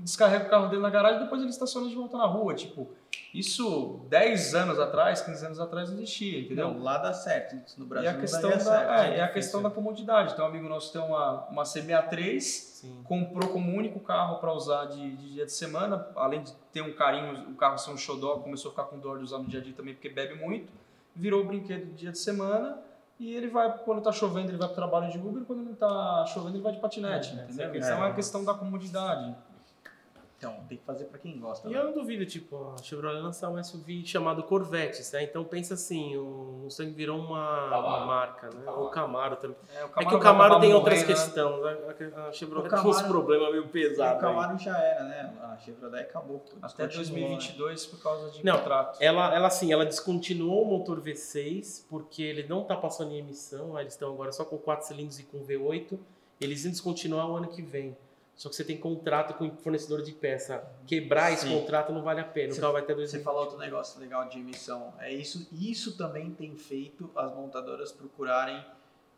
B: descarrega o carro dele na garagem e depois ele estaciona de volta na rua. Tipo, isso 10 anos atrás, 15 anos atrás não existia, entendeu?
C: Não, lá dá certo. No
B: E
C: Brasil
B: a
C: não
B: questão, da,
C: certo.
B: é,
A: é
B: e a questão da comodidade. Tem um amigo nosso tem uma, uma CBA3,
A: Sim.
B: comprou como único carro para usar de, de dia de semana, além de ter um carinho, o carro ser um xodó, começou a ficar com dor de usar no dia a dia também porque bebe muito, virou o brinquedo de dia de semana e ele vai, quando tá chovendo, ele vai pro trabalho de Uber, quando não tá chovendo, ele vai de patinete,
A: É,
B: entendeu?
A: é a
B: Então é a
C: questão.
B: questão da comodidade.
C: Então, tem que fazer para quem gosta.
A: E
C: né?
A: eu não duvido, tipo, a Chevrolet lançar um SUV chamado Corvette, né? Então pensa assim, o Mustang virou uma,
E: Camaro.
A: uma marca, né?
E: Camaro.
A: O Camaro também.
B: É, o
A: É que o
B: vai
A: Camaro tem outras
B: né?
A: questões. A, a Chevrolet
C: O
A: tem uns
C: Camaro-
A: problemas meio
C: o
A: pesados. aí.
C: Camaro já era, né? A Chevrolet acabou.
B: Até
C: Descontinuou, né?
B: 2022 por causa de
A: Não,
B: contrato.
A: Ela, ela assim, ela descontinuou o motor V6 porque ele não tá passando em emissão. aí Eles estão agora só com 4 cilindros e com V8. Eles iam descontinuar o ano que vem. Só que você tem contrato com fornecedor de peça. Quebrar esse
C: Sim.
A: contrato não vale a pena.
C: Você-
A: O carro vai ter
C: Você
A: 2000.
C: falou outro negócio legal de emissão. É isso, isso também tem feito as montadoras procurarem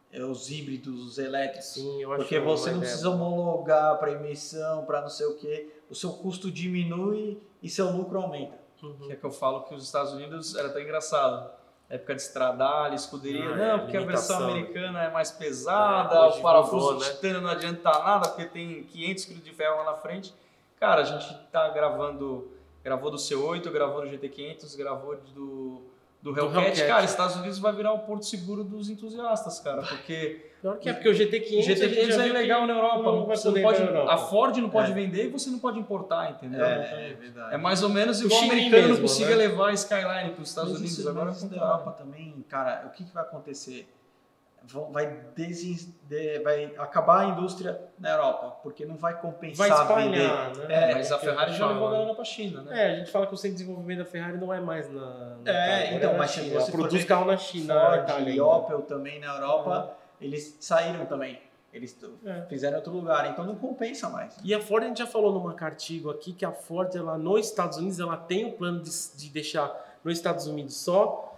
C: é, os híbridos, os elétricos.
A: Sim, eu acho
C: Porque você não precisa homologar para emissão, para não sei o quê. O seu custo diminui e seu lucro aumenta.
A: Uhum.
B: Que é que eu falo que os Estados Unidos era até engraçado. Época de estradalha, escuderia.
A: Ah,
B: não,
A: é,
B: porque a versão
A: limitação.
B: americana é mais pesada,
A: É,
B: o parafuso
A: mudou,
B: de
A: né?
B: titânio não adianta nada, porque tem 500 kg de ferro lá na frente. Cara, a gente tá gravando, gravou do C8, gravou do GT500, gravou do, do
A: Do
B: Hellcat.
A: Hellcat.
B: Cara, Estados Unidos vai virar o porto seguro dos entusiastas, cara, porque
A: Pior que é, porque o GT500,
B: o GT500 é ilegal na Europa.
A: não vai
B: você não pode,
A: Europa.
B: a Ford não pode
C: É.
B: vender e você não pode importar, entendeu?
C: É, verdade.
B: É mais ou menos
A: O
B: igual o americano não
A: mesmo,
B: consiga
A: né?
B: levar a Skyline para os Estados
C: Mas
B: Unidos
C: isso,
B: agora.
C: mas
B: é
C: isso da. Europa também, cara, o que, que vai acontecer? Vai, desin- vai acabar a indústria na Europa, porque não vai
A: Vai
C: compensar vender.
A: espalhar, né?
B: É, mas
A: É
B: a Ferrari já levou galera para a China, né?
A: É, a gente fala que o centro de desenvolvimento da Ferrari não é mais na. na
C: É,
A: Itália,
C: então,
A: é na
C: mas
A: China.
C: você
A: Ela
C: for
A: produz carro na China. na
C: Ford
A: Itália
C: e. Opel também na Europa, eles saíram também. Eles
A: É.
C: fizeram outro lugar, então não compensa mais.
A: E a Ford, a gente já falou numa artigo aqui que a Ford, ela, nos Estados Unidos, ela tem o plano de, de deixar nos Estados Unidos só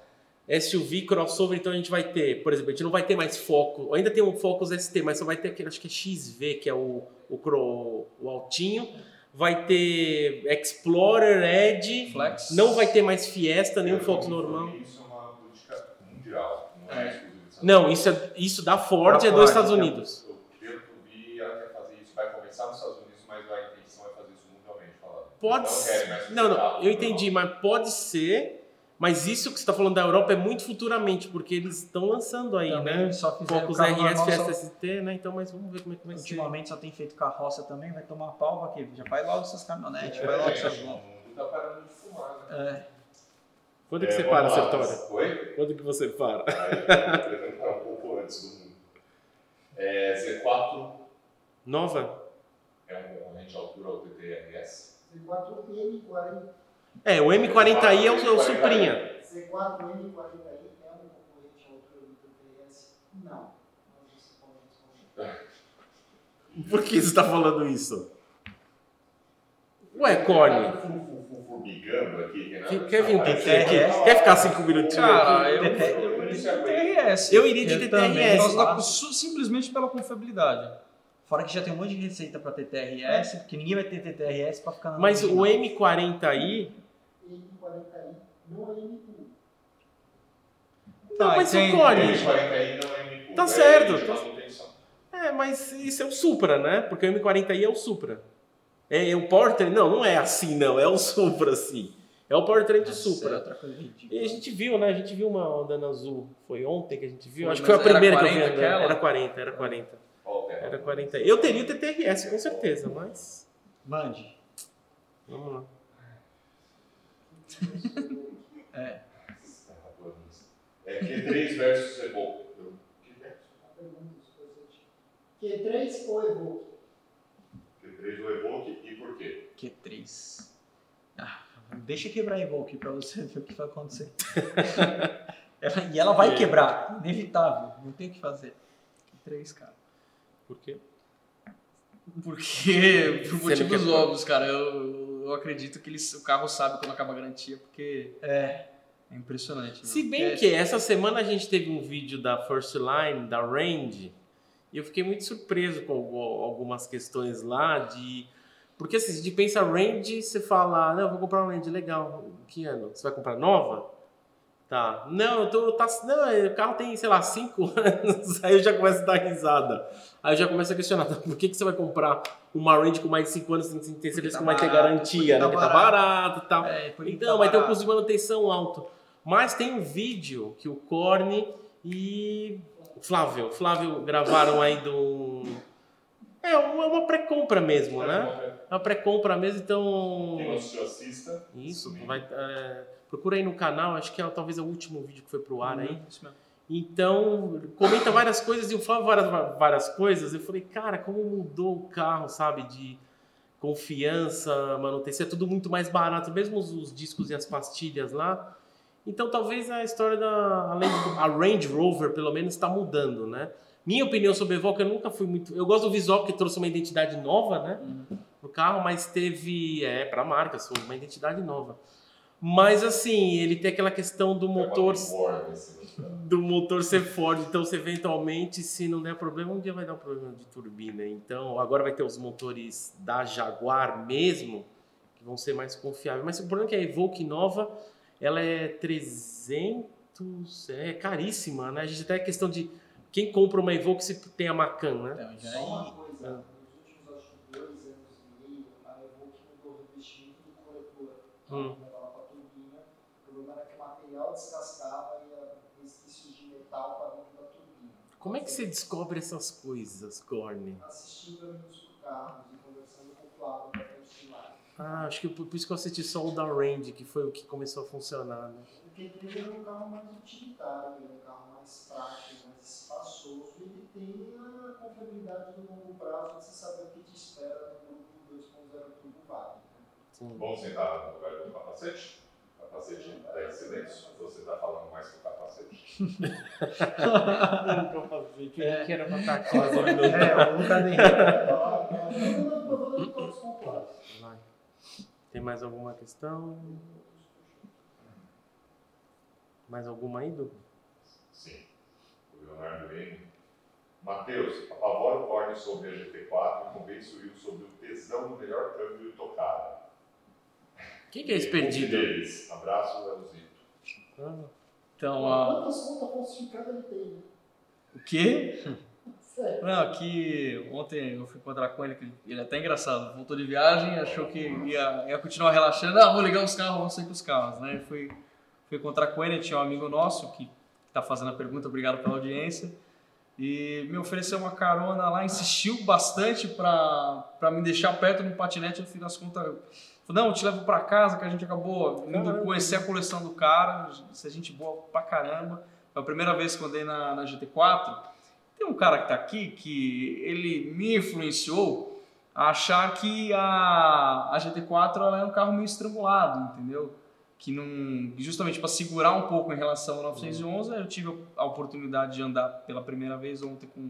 A: SUV, crossover, então a gente vai ter, por exemplo, a gente não vai ter mais Foco, ainda tem um Focus ST, mas só vai ter aquele, acho que é XV, que é o, o, cro- o altinho, vai ter Explorer, Edge,
B: Flex.
A: não vai ter mais Fiesta, nem o
E: Pelo
A: Focus normal.
E: Isso é uma política mundial, não é,
B: É.
A: Não, isso, é- isso da Ford
C: Da
A: é dos
C: Ford,
A: Estados
C: então.
A: Unidos.
E: Pelo que eu vi, ela quer fazer isso, vai começar nos Estados Unidos, mas a intenção é fazer isso mundialmente.
A: Pode
E: não
A: ser. Não, não, eu entendi, mas pode ser. Mas isso que você está falando da Europa é muito futuramente, porque eles estão lançando aí,
C: Também
A: né?
C: só
A: Focus RS,
C: normal,
A: Fiesta
C: só-
A: ST, né? Então, mas vamos ver como é que vai ser.
C: Ultimamente só tem feito carroça também, vai tomar pau aqui. Já faz logo essas caminhonetes,
E: É,
C: vai logo
E: gente,
C: essas
E: mundo tá parando de fumar, né?
C: É,
A: Quando que
E: É,
A: você
E: vamos
A: para,
E: lá.
A: Sertório?
E: Oi?
A: Quando que você para?
E: Tentar um pouco antes do mundo. É, Z4
A: Nova?
E: é um range de altura ao TTRS.
D: C4N40.
A: É, o M40i é o, é o Suprinha.
D: C4N40i é um concorrente à altura do TTS? Não. Você.
A: Por que você está falando isso? Ué, Corne.
E: Tá Formigando aqui. Renato.
A: Quer vir um
E: Ah,
A: TT
C: TTRS?
A: Quer ficar cinco minutinhos
B: Cara, eu, eu iria de TTRS.
A: Eu iria de
C: Eu
A: TTRS.
B: su- simplesmente pela confiabilidade.
C: Fora que já tem um monte de receita pra TTRS, porque ninguém vai ter TTRS pra ficar na
A: Mas o
C: original.
A: M40i.
D: N40i não é N1.
A: Não,
B: Ah,
A: mas
B: entendo,
A: o Corne.
B: entendi.
E: O 40i não é MQ.
A: Tá
E: é
A: certo, tá-. É, mas isso é o Supra, né? Porque o M40i é o Supra. É, é o Powertrain, não, não é assim não, é o Supra assim. É o Powertrain
C: é
A: Supra.
C: ridícula.
A: E a gente viu, né? A gente viu uma andando azul. Foi ontem que a gente viu?
B: Foi,
A: Acho que foi a primeira que eu vi
B: 40
A: andando.
B: aquela?
A: Era 40, era 40.
E: Qual o terra?
A: Era 40. Eu teria o TTRS, com certeza, mas.
C: Mande.
A: Vamos lá.
C: É.
E: É Q3 versus Evoque. Que versus?
D: A pergunta é Q3 ou Evoque?
E: Q3 ou Evoque e por quê?
C: Q3. Deixa quebrar a Evoque pra você ver o que vai acontecer. Ela- e ela vai quebrar, inevitável, não tem o que fazer.
B: Três, cara.
A: Por quê?
B: Porque, por motivos óbvios, cara, eu, eu acredito que eles, o carro sabe quando acaba a garantia, porque
C: É,
B: é impressionante.
A: Se
B: meu.
A: bem
B: É,
A: que essa semana a gente teve um vídeo da First Line, da Range, e eu fiquei muito surpreso com algu- algumas questões lá de. Porque assim, se a gente pensa Range, você fala, não, eu vou comprar uma Range, legal. Que ano? Você vai comprar nova? Tá. Não, eu tô. Tá, não, o carro tem, sei lá, 5 anos. Aí eu já começo a dar risada. Aí eu já começo a questionar, tá, por que, que você vai comprar uma Range com mais de 5 anos sem ter certeza
C: tá
A: que vai ter garantia,
C: porque
A: né?
C: tá
A: Porque tá
C: barato.
A: e tal.
C: é,
A: Então, vai ter um custo de manutenção alto. Mas tem um vídeo que o Corne e Flávio, Flávio gravaram aí do. É uma, uma pré-compra mesmo, né? Uma pré-compra mesmo, então.
E: Quem não assistiu, assista.
A: Isso, vai, é, procura aí no canal, acho que é talvez é o último vídeo que foi pro ar aí.
B: Isso mesmo.
A: Então, comenta várias coisas e o Flávio várias, várias coisas. Eu falei, cara, como mudou o carro, sabe? De confiança, manutenção, é tudo muito mais barato, mesmo os, os discos e as pastilhas lá. Então, talvez a história da além do- a Range Rover, pelo menos, está mudando, né? Minha opinião sobre a Evoque, eu nunca fui muito. Eu gosto do visual que trouxe uma identidade nova, né? No carro, mas teve. É, para a marca, sou uma identidade nova. Mas assim, ele tem aquela questão do motor
E: War, assim,
A: do motor ser forte. Então, se eventualmente, se não der problema, um dia vai dar um problema de turbina. Então, agora vai ter os motores da Jaguar mesmo, que vão ser mais confiáveis. Mas o problema é que a Evoque nova, ela é 300, é caríssima, né? A gente até é questão de quem compra uma Evoque se tem a Macan, né?
C: Então, já
D: Só uma
C: aí-
D: coisa, nos últimos acho que dois anos e meio, a Evoque mudou o revestimento do corretor.
A: Hum.
D: Levava pra turbina. O problema era que o material descascava e havia resquícios de metal para dentro da turbina.
A: Como é que você descobre essas coisas, Corne?
D: Assistindo a por Carros e conversando com o Flávio.
A: Ah, acho que por por isso que eu assisti só o da Range, que foi o que começou a funcionar, né?
D: Porque ele é um carro mais utilitário, ele é um carro mais prático, mais espaçoso e ele tem a confiabilidade do longo prazo de você saber o que te espera no grupo 2.0 Turbo Vale. né?
A: Sim.
E: Vamos sentar no lugar do capacete? Capacete da excelência. Você está falando mais que o capacete.
A: É. Que era pra estar aqui.
C: É?
D: Eu vou dando todos os pontos.
A: Vai. Tem mais alguma questão? Mais alguma aí, Du?
E: Sim. O Leonardo M. Matheus, apavora o Corne sobre a GT4 e convence o Will sobre o tesão do melhor câmbio tocada.
A: Quem que é esse perdido?
E: Deles. Abraço, Leozito.
A: Ah,
B: Então, a-
D: Quantas contas falsificadas ele tem? né?
B: o quê? Não, que ontem eu fui encontrar com ele, que ele é até engraçado, voltou de viagem, achou que ia, ia continuar relaxando, ah, vou ligar os carros, vou sair com os carros, né? Eu fui, fui encontrar com ele, tinha um amigo nosso que tá fazendo a pergunta, obrigado pela audiência, e me ofereceu uma carona lá, insistiu bastante pra me deixar perto no patinete, no fim das contas, falou, não, eu te levo pra casa, que a gente acabou indo conhecer a coleção do cara, isso é gente boa pra caramba, foi a primeira vez que eu andei na, na GT4, tem um cara que tá aqui que ele me influenciou a achar que a, a GT4 ela é um carro meio estrangulado, entendeu? Que não, justamente para segurar um pouco em relação ao 911, eu tive a oportunidade de andar pela primeira vez ontem com,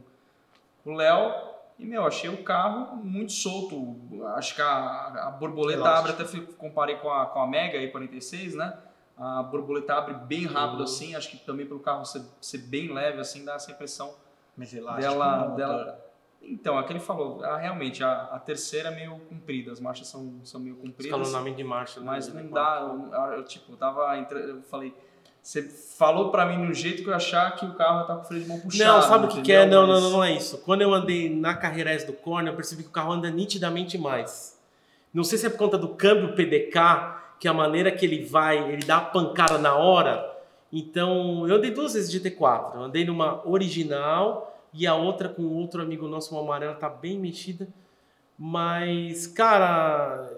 B: o Léo e meu, achei o carro muito solto. Acho que a, a borboleta
C: Elástico.
B: abre, até comparei com a, com a Mega E46, né? A borboleta abre bem rápido
A: Uhum.
B: assim, acho que também pelo carro ser, ser bem leve assim, dá essa impressão
C: Mas elástico
B: dela, dela. Então, é que ele falou, ah, realmente, a, a terceira é meio comprida, as marchas são, são meio compridas,
A: Escalonamento de marcha. né?
B: mas não dá, eu, eu, tipo, eu tava, eu falei, você falou pra mim no jeito que eu achar que o carro tá com o freio de mão puxado.
A: Não, sabe o que, que é? Não, não, não, não é isso. Quando eu andei na carreira S do Corne, eu percebi que o carro anda nitidamente mais. Não sei se é por conta do câmbio PDK, que é a maneira que ele vai, ele dá a pancada na hora. Então, eu andei duas vezes GT4. Eu andei numa original e a outra com outro amigo nosso, uma amarela, tá bem mexida. Mas, cara,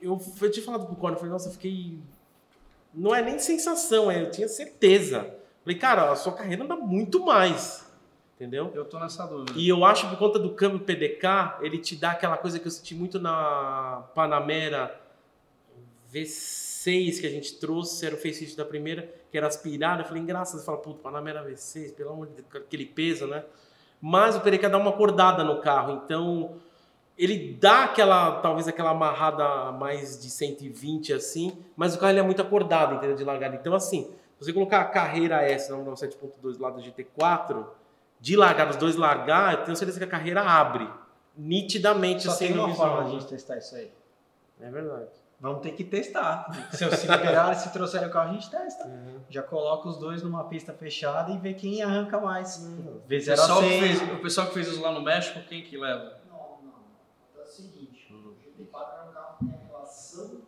A: eu, eu tinha falado pro Corne, eu falei, nossa, eu fiquei. Não é nem sensação, é, eu tinha certeza. Falei, cara, a sua carreira anda muito mais. Entendeu?
B: Eu tô nessa dúvida.
A: E eu acho que por conta do câmbio PDK, ele te dá aquela coisa que eu senti muito na Panamera V6 que a gente trouxe, era o facelift da primeira, que era aspirada. Eu falei, engraçado, você fala, puta, Panamera V6, pelo amor de Deus, aquele peso, né? Mas o Pere quer dar uma acordada no carro, então ele dá aquela, talvez aquela amarrada mais de 120 assim, mas o carro ele é muito acordado, entendeu? De largada. Então, assim, você colocar a carreira S na 7.2 lá do GT4, de largar, os dois largar, eu tenho certeza que a carreira abre. Nitidamente,
C: Só
A: assim,
C: tem uma forma de a gente testar isso aí.
A: É verdade.
C: Vamos ter que testar. Se, se liberar, se trouxer o carro, a gente testa.
A: Uhum.
C: Já coloca os dois numa pista fechada e vê quem arranca mais. Vê
B: O
C: 0 a
B: pessoal, que
C: 100.
B: fez, o pessoal que fez isso lá no México, quem que leva?
D: Não, não. É o seguinte, o GT4 é um carro que tem a relação.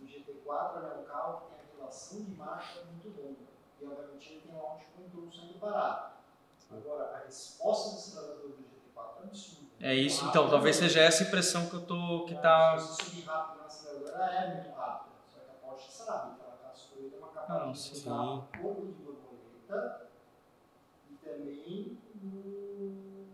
D: O GT4 é um carro que tem a relação de marcha muito longa. E obviamente ele tem um launch control sendo barato. Agora, a resposta do acelerador do GT4 é absurda.
B: É isso, então, talvez seja essa impressão que eu tô, que tá...
D: Se você subir rápido aceleradora, é muito rápido. Só que a Porsche sabe que ela está escolhendo uma
B: Não,
D: camada
B: sim.
D: de carro de borboleta e também no,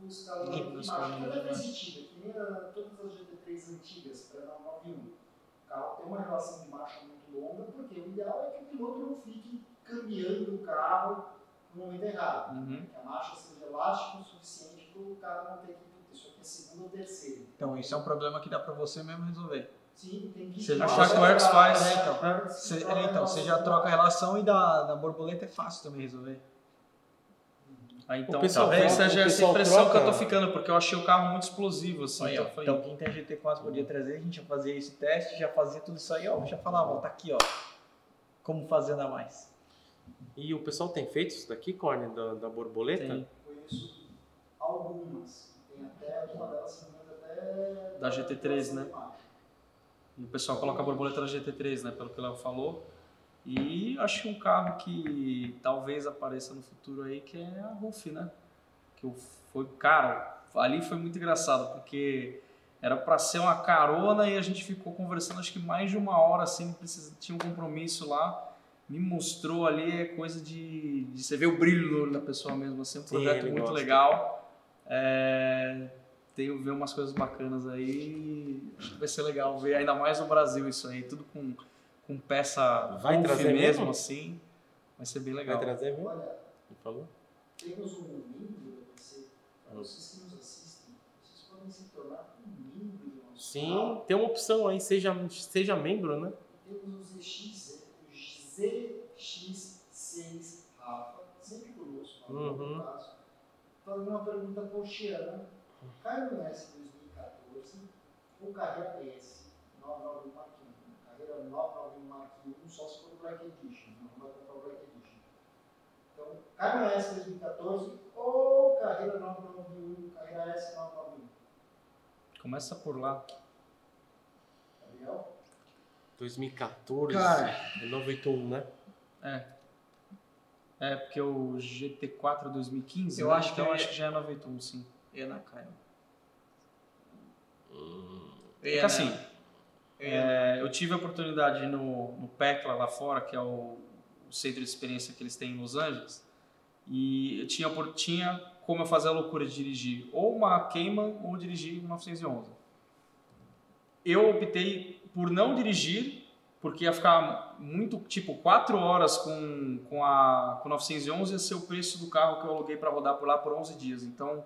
D: no escalão de marcha.
B: escalão,
D: Ela é sensitiva, que nem a- todas as GT3 antigas, para 991. O carro tem uma relação de marcha muito longa, porque o ideal é que o piloto não fique cambiando o carro no momento errado.
B: Uhum.
D: Que a marcha seja elástica o suficiente para o cara não ter que. Isso aqui é segunda ou terceira.
C: Então, isso é um problema que dá pra você mesmo resolver.
D: Sim, tem que.
C: Você
B: A Sharkworks faz.
C: É, então. Você, é, então, você já troca a relação e da, da borboleta é fácil também resolver.
B: Ah, então,
A: O pessoal
B: talvez
A: troca-
B: seja
A: o
B: essa impressão que eu tô
A: troca-
B: ficando, porque eu achei o carro muito explosivo, assim.
C: Aí,
B: então,
C: Então, quem tem GT4 podia trazer, a gente já fazia esse teste, já fazia tudo isso aí, ó. Já falava, ó, tá aqui, ó. Como fazer andar mais.
A: E o pessoal tem feito isso daqui, Corne, da, da borboleta?
B: Tem.
D: Conheço algumas. Tem até uma delas, até.
B: Da GT3, né? O pessoal coloca a borboleta na GT3, né? Pelo que ela falou. E acho que um carro que talvez apareça no futuro aí, que é a Ruf, né? Que eu- foi, cara, ali foi muito engraçado, porque era pra ser uma carona e a gente ficou conversando acho que mais de uma hora, assim, precisa, tinha um compromisso lá. Me mostrou ali é coisa de, de você ver o brilho no olho da pessoa mesmo, assim, um
A: Sim,
B: projeto
A: ele
B: muito
A: gosta.
B: legal. É, tenho ver umas coisas bacanas aí. Acho que vai ser legal ver ainda mais no Brasil isso aí, tudo com, com peça
A: Vai trazer
B: mesmo,
A: mesmo?
B: assim. Vai ser bem
A: Vai
B: legal.
A: trazer mesmo?
D: Olha,
A: Ele falou?
D: temos um PC. Para vocês que nos assistem, vocês podem se tornar um membro
A: Sim,
D: canal.
A: tem uma opção aí, seja, seja membro, né?
D: Temos o ZX, o ZX6 Rafa, sempre conosco, no
A: Uhum.
D: caso, fazendo uma pergunta postiana. No S 2014 ou carreira S 991 Mark I? Carreira 991 Mark I, só se for o Black Edition, não vai comprar o Black Edition. Então, cai no S 2014 ou carreira 991, carreira S 991?
B: Começa por lá.
D: Gabriel?
A: 2014.
C: Cara.
A: É 981, né?
B: É. É, porque o GT4 2015,
C: Eu
B: né?
C: acho que
B: então
C: é-
B: acho que já é 91, sim.
C: Ia na Caio.
B: Porque assim, é, eu tive a oportunidade no, no PECLA lá fora, que é o, o centro de experiência que eles têm em Los Angeles, e eu tinha, tinha como eu fazer a loucura de dirigir ou uma Cayman ou dirigir um 911. Eu optei por não dirigir, porque ia ficar muito, tipo, 4 horas com, com a com 911 ia ser o preço do carro que eu aluguei para rodar por lá por 11 dias. Então,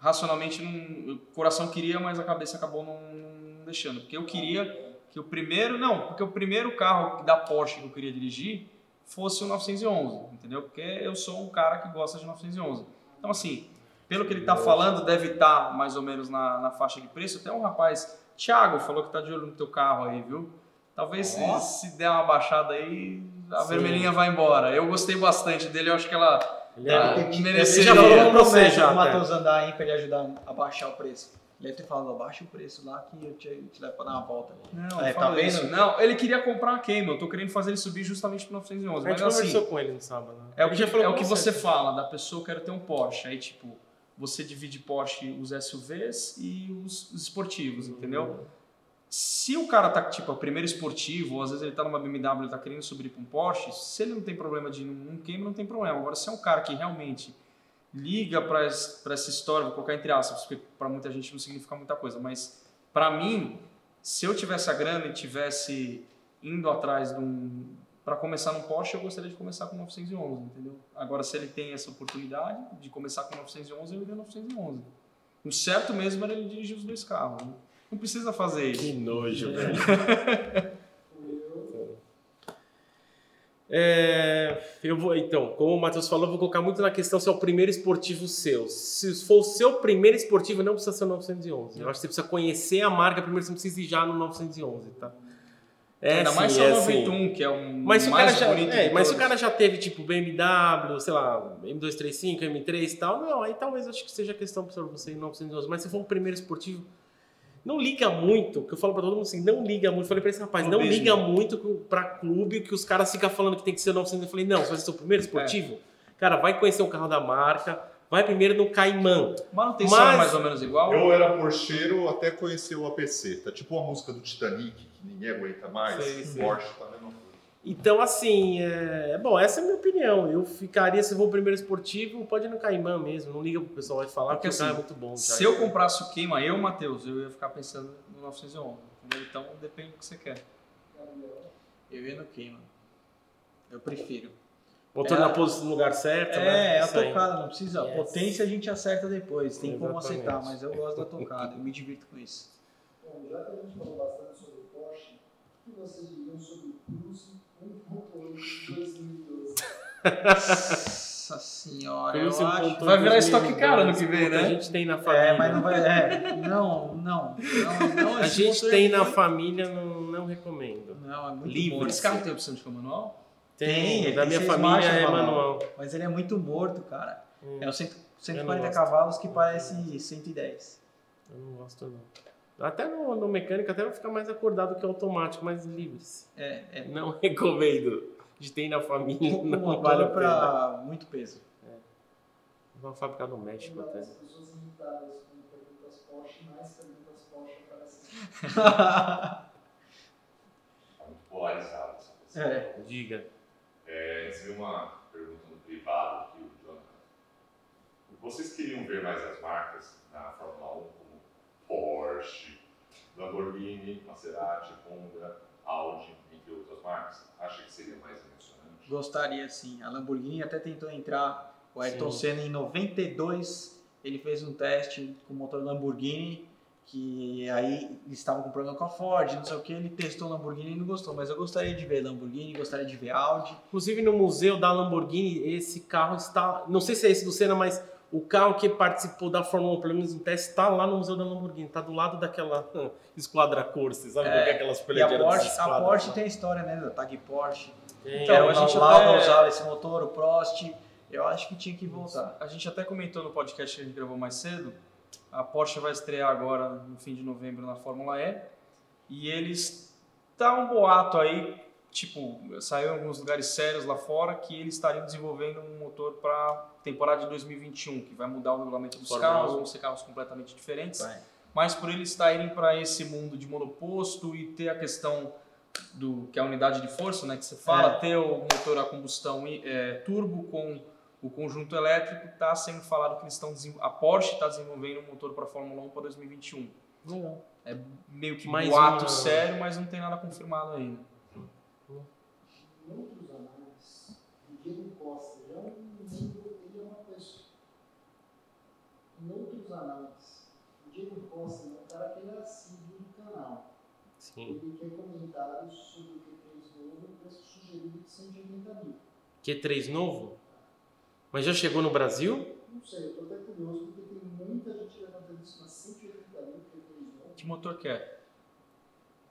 B: racionalmente, não, o coração queria, mas a cabeça acabou não, não deixando. Porque eu queria que o primeiro, não, porque o primeiro carro da Porsche que eu queria dirigir fosse o 911, entendeu? Porque eu sou um cara que gosta de 911. Então, assim, pelo que ele está falando, deve estar mais ou menos na, na faixa de preço. Até um rapaz, Thiago, falou que tá de olho no teu carro aí, viu? Talvez se, se der uma baixada aí, a
A: Sim.
B: vermelhinha vai embora. Eu gostei bastante dele, eu acho que ela
A: Ele
B: Ah,
A: é-
C: Ele
B: mereceria.
C: já falou
A: pra
C: pra
A: você
C: você
A: já,
C: o. Matheus andar aí pra ele ajudar a baixar o preço. Ele deve ter falado, ó, baixa o preço lá que eu te, te levo pra dar uma volta.
B: Não,
C: É,
B: fala
C: tá vendo?
B: Não, ele queria comprar a Cayman. Eu tô querendo fazer ele subir justamente pro 911.
A: A gente
B: Mas assim,
A: conversou com ele no sábado. né?
B: é o
A: Ele
B: que,
A: já falou
B: é o que você fala da pessoa, eu quero ter um Porsche. Aí, tipo, você divide Porsche os SUVs e os, os esportivos, entendeu? Se o cara tá, tipo, é primeiro esportivo, ou às vezes ele tá numa BMW, ele tá querendo subir para um Porsche, se ele não tem problema de ir num não tem problema. Agora, se é um cara que realmente liga para essa história, vou colocar entre aspas, porque para muita gente não significa muita coisa, mas para mim, Se eu tivesse a grana e tivesse indo atrás de um para começar no Porsche, eu gostaria de começar com 911, entendeu? Agora, se ele tem essa oportunidade de começar com 911, eu iria 911. O certo mesmo era ele dirigir os dois carros. Né? Não precisa fazer isso.
A: Que nojo, velho. É, eu vou, então, como o Matheus falou, eu vou colocar muito na questão se é o primeiro esportivo seu. Se for o seu primeiro esportivo, não precisa ser o 911. Eu acho que você precisa conhecer a marca primeiro, você não precisa ir já no 911, tá?
B: É, Ainda mais se é o 91, assim. que é um
A: mas
B: mais
A: o cara
B: bonito
A: já, é, Mas se o cara já teve, tipo, BMW, sei lá, M235, M3 e tal, não, aí talvez acho que seja questão para você ir no 911. Mas se for um primeiro esportivo, não liga muito, que eu falo pra todo mundo assim, não liga muito. Eu falei pra esse rapaz, não liga muito pra clube que os caras ficam falando que tem que ser 900. Eu falei, não, se vai ser o primeiro esportivo, é. cara, vai conhecer um carro da marca, vai primeiro no Caimã.
B: Manutenção Mas, mais ou menos igual?
E: Eu era porcheiro até conhecer o APC. Tá tipo uma música do Titanic, que ninguém aguenta mais. Sei, Porsche tá mesmo.
A: Então, assim, é... bom, essa é a minha opinião. Eu ficaria, se for o primeiro esportivo, pode ir no Caimã mesmo. Não liga pro pessoal vai falar, porque, porque assim, o carro é muito bom.
B: Se eu comprasse o Queima, eu, Matheus, eu ia ficar pensando no 911. Entendeu? Então, depende do que você quer.
C: Eu ia no Queima. Eu prefiro.
A: Botou é, na posição no lugar certo,
C: é,
A: né?
C: É, a tocada, não precisa. Yes. Potência a gente acerta depois, tem Exatamente. como aceitar, mas eu gosto da tocada, eu me divirto com isso.
D: Bom, já que a gente falou bastante sobre o Porsche, o que vocês diriam sobre o Cruze 1.8 de 2012?
C: Nossa senhora, eu acho.
B: Vai virar estoque caro no que vem, né?
A: A gente tem na família.
C: É, mas não vai. É, não, não. não, não
A: a gente tem na família, não, não recomendo.
C: Não, é muito
B: Livre. Bom. Esse carro tem opção de manual?
A: Tem, tem da minha família é manual.
C: Mas ele é muito morto, cara. Hum. É um 140 cavalos que parece 110.
A: Eu não gosto não. Até no, no mecânico até vai ficar mais acordado que automático, mais livre-se.
C: É, é.
A: Não recomendo. De ter na família
C: um não vale para muito peso. É.
A: Vamos fabricar no México até.
D: As pessoas irritadas com perguntas Porsche, mais perguntas Porsche aparecem.
E: Muito polarizado essa.
A: É. Diga.
E: É, recebi uma pergunta no privado aqui, o Jonathan. Vocês queriam ver mais as marcas na Fórmula 1 como Porsche, Lamborghini, Maserati, Honda, Audi, entre outras marcas? Acha que seria mais emocionante?
C: Gostaria sim. A Lamborghini até tentou entrar. O Ayrton Senna em 92 ele fez um teste com o motor Lamborghini que aí eles estavam com problema com a Ford, não sei o que, ele testou o Lamborghini e não gostou, mas eu gostaria de ver Lamborghini, gostaria de ver Audi.
A: Inclusive no museu da Lamborghini, esse carro está, não sei se é esse do Senna, mas o carro que participou da Fórmula 1, pelo menos no teste, está lá no museu da Lamborghini, está do lado daquela esquadra Corsa, sabe? É, aquelas
C: e a Porsche, a Porsche tem a história, né, da Tag Porsche.
B: Tem, então, a gente até...
C: usava esse motor, o Prost, eu acho que tinha que voltar.
B: A gente até comentou no podcast que a gente gravou mais cedo, a Porsche vai estrear agora no fim de novembro na Fórmula E. E eles tá um boato aí, tipo, saiu em alguns lugares sérios lá fora que eles estariam desenvolvendo um motor para temporada de 2021, que vai mudar o regulamento dos Fórmula carros, vão ser carros completamente diferentes. Vai. Mas por eles estarem para esse mundo de monoposto e ter a questão do que é a unidade de força, né, que você fala, é. ter o motor a combustão é, turbo com o conjunto elétrico está sendo falado que eles estão a Porsche está desenvolvendo um motor para a Fórmula 1 para 2021.
A: Legal.
B: É meio que Mais boato uma... sério, mas não tem nada confirmado ainda.
D: Em outros análises, o Diego Costa já é um membro, ele é uma pessoa. Em outros análises, o Diego Costa é um cara que ele é assíduo do canal.
A: Sim.
D: Ele tem comentários sobre o Q3 novo e preço sugerido de 180 mil.
A: Q3 novo? Mas já chegou no Brasil?
D: Não sei, eu tô até curioso porque tem muita gente levantando isso, mas 180 mil que
B: Que motor que é?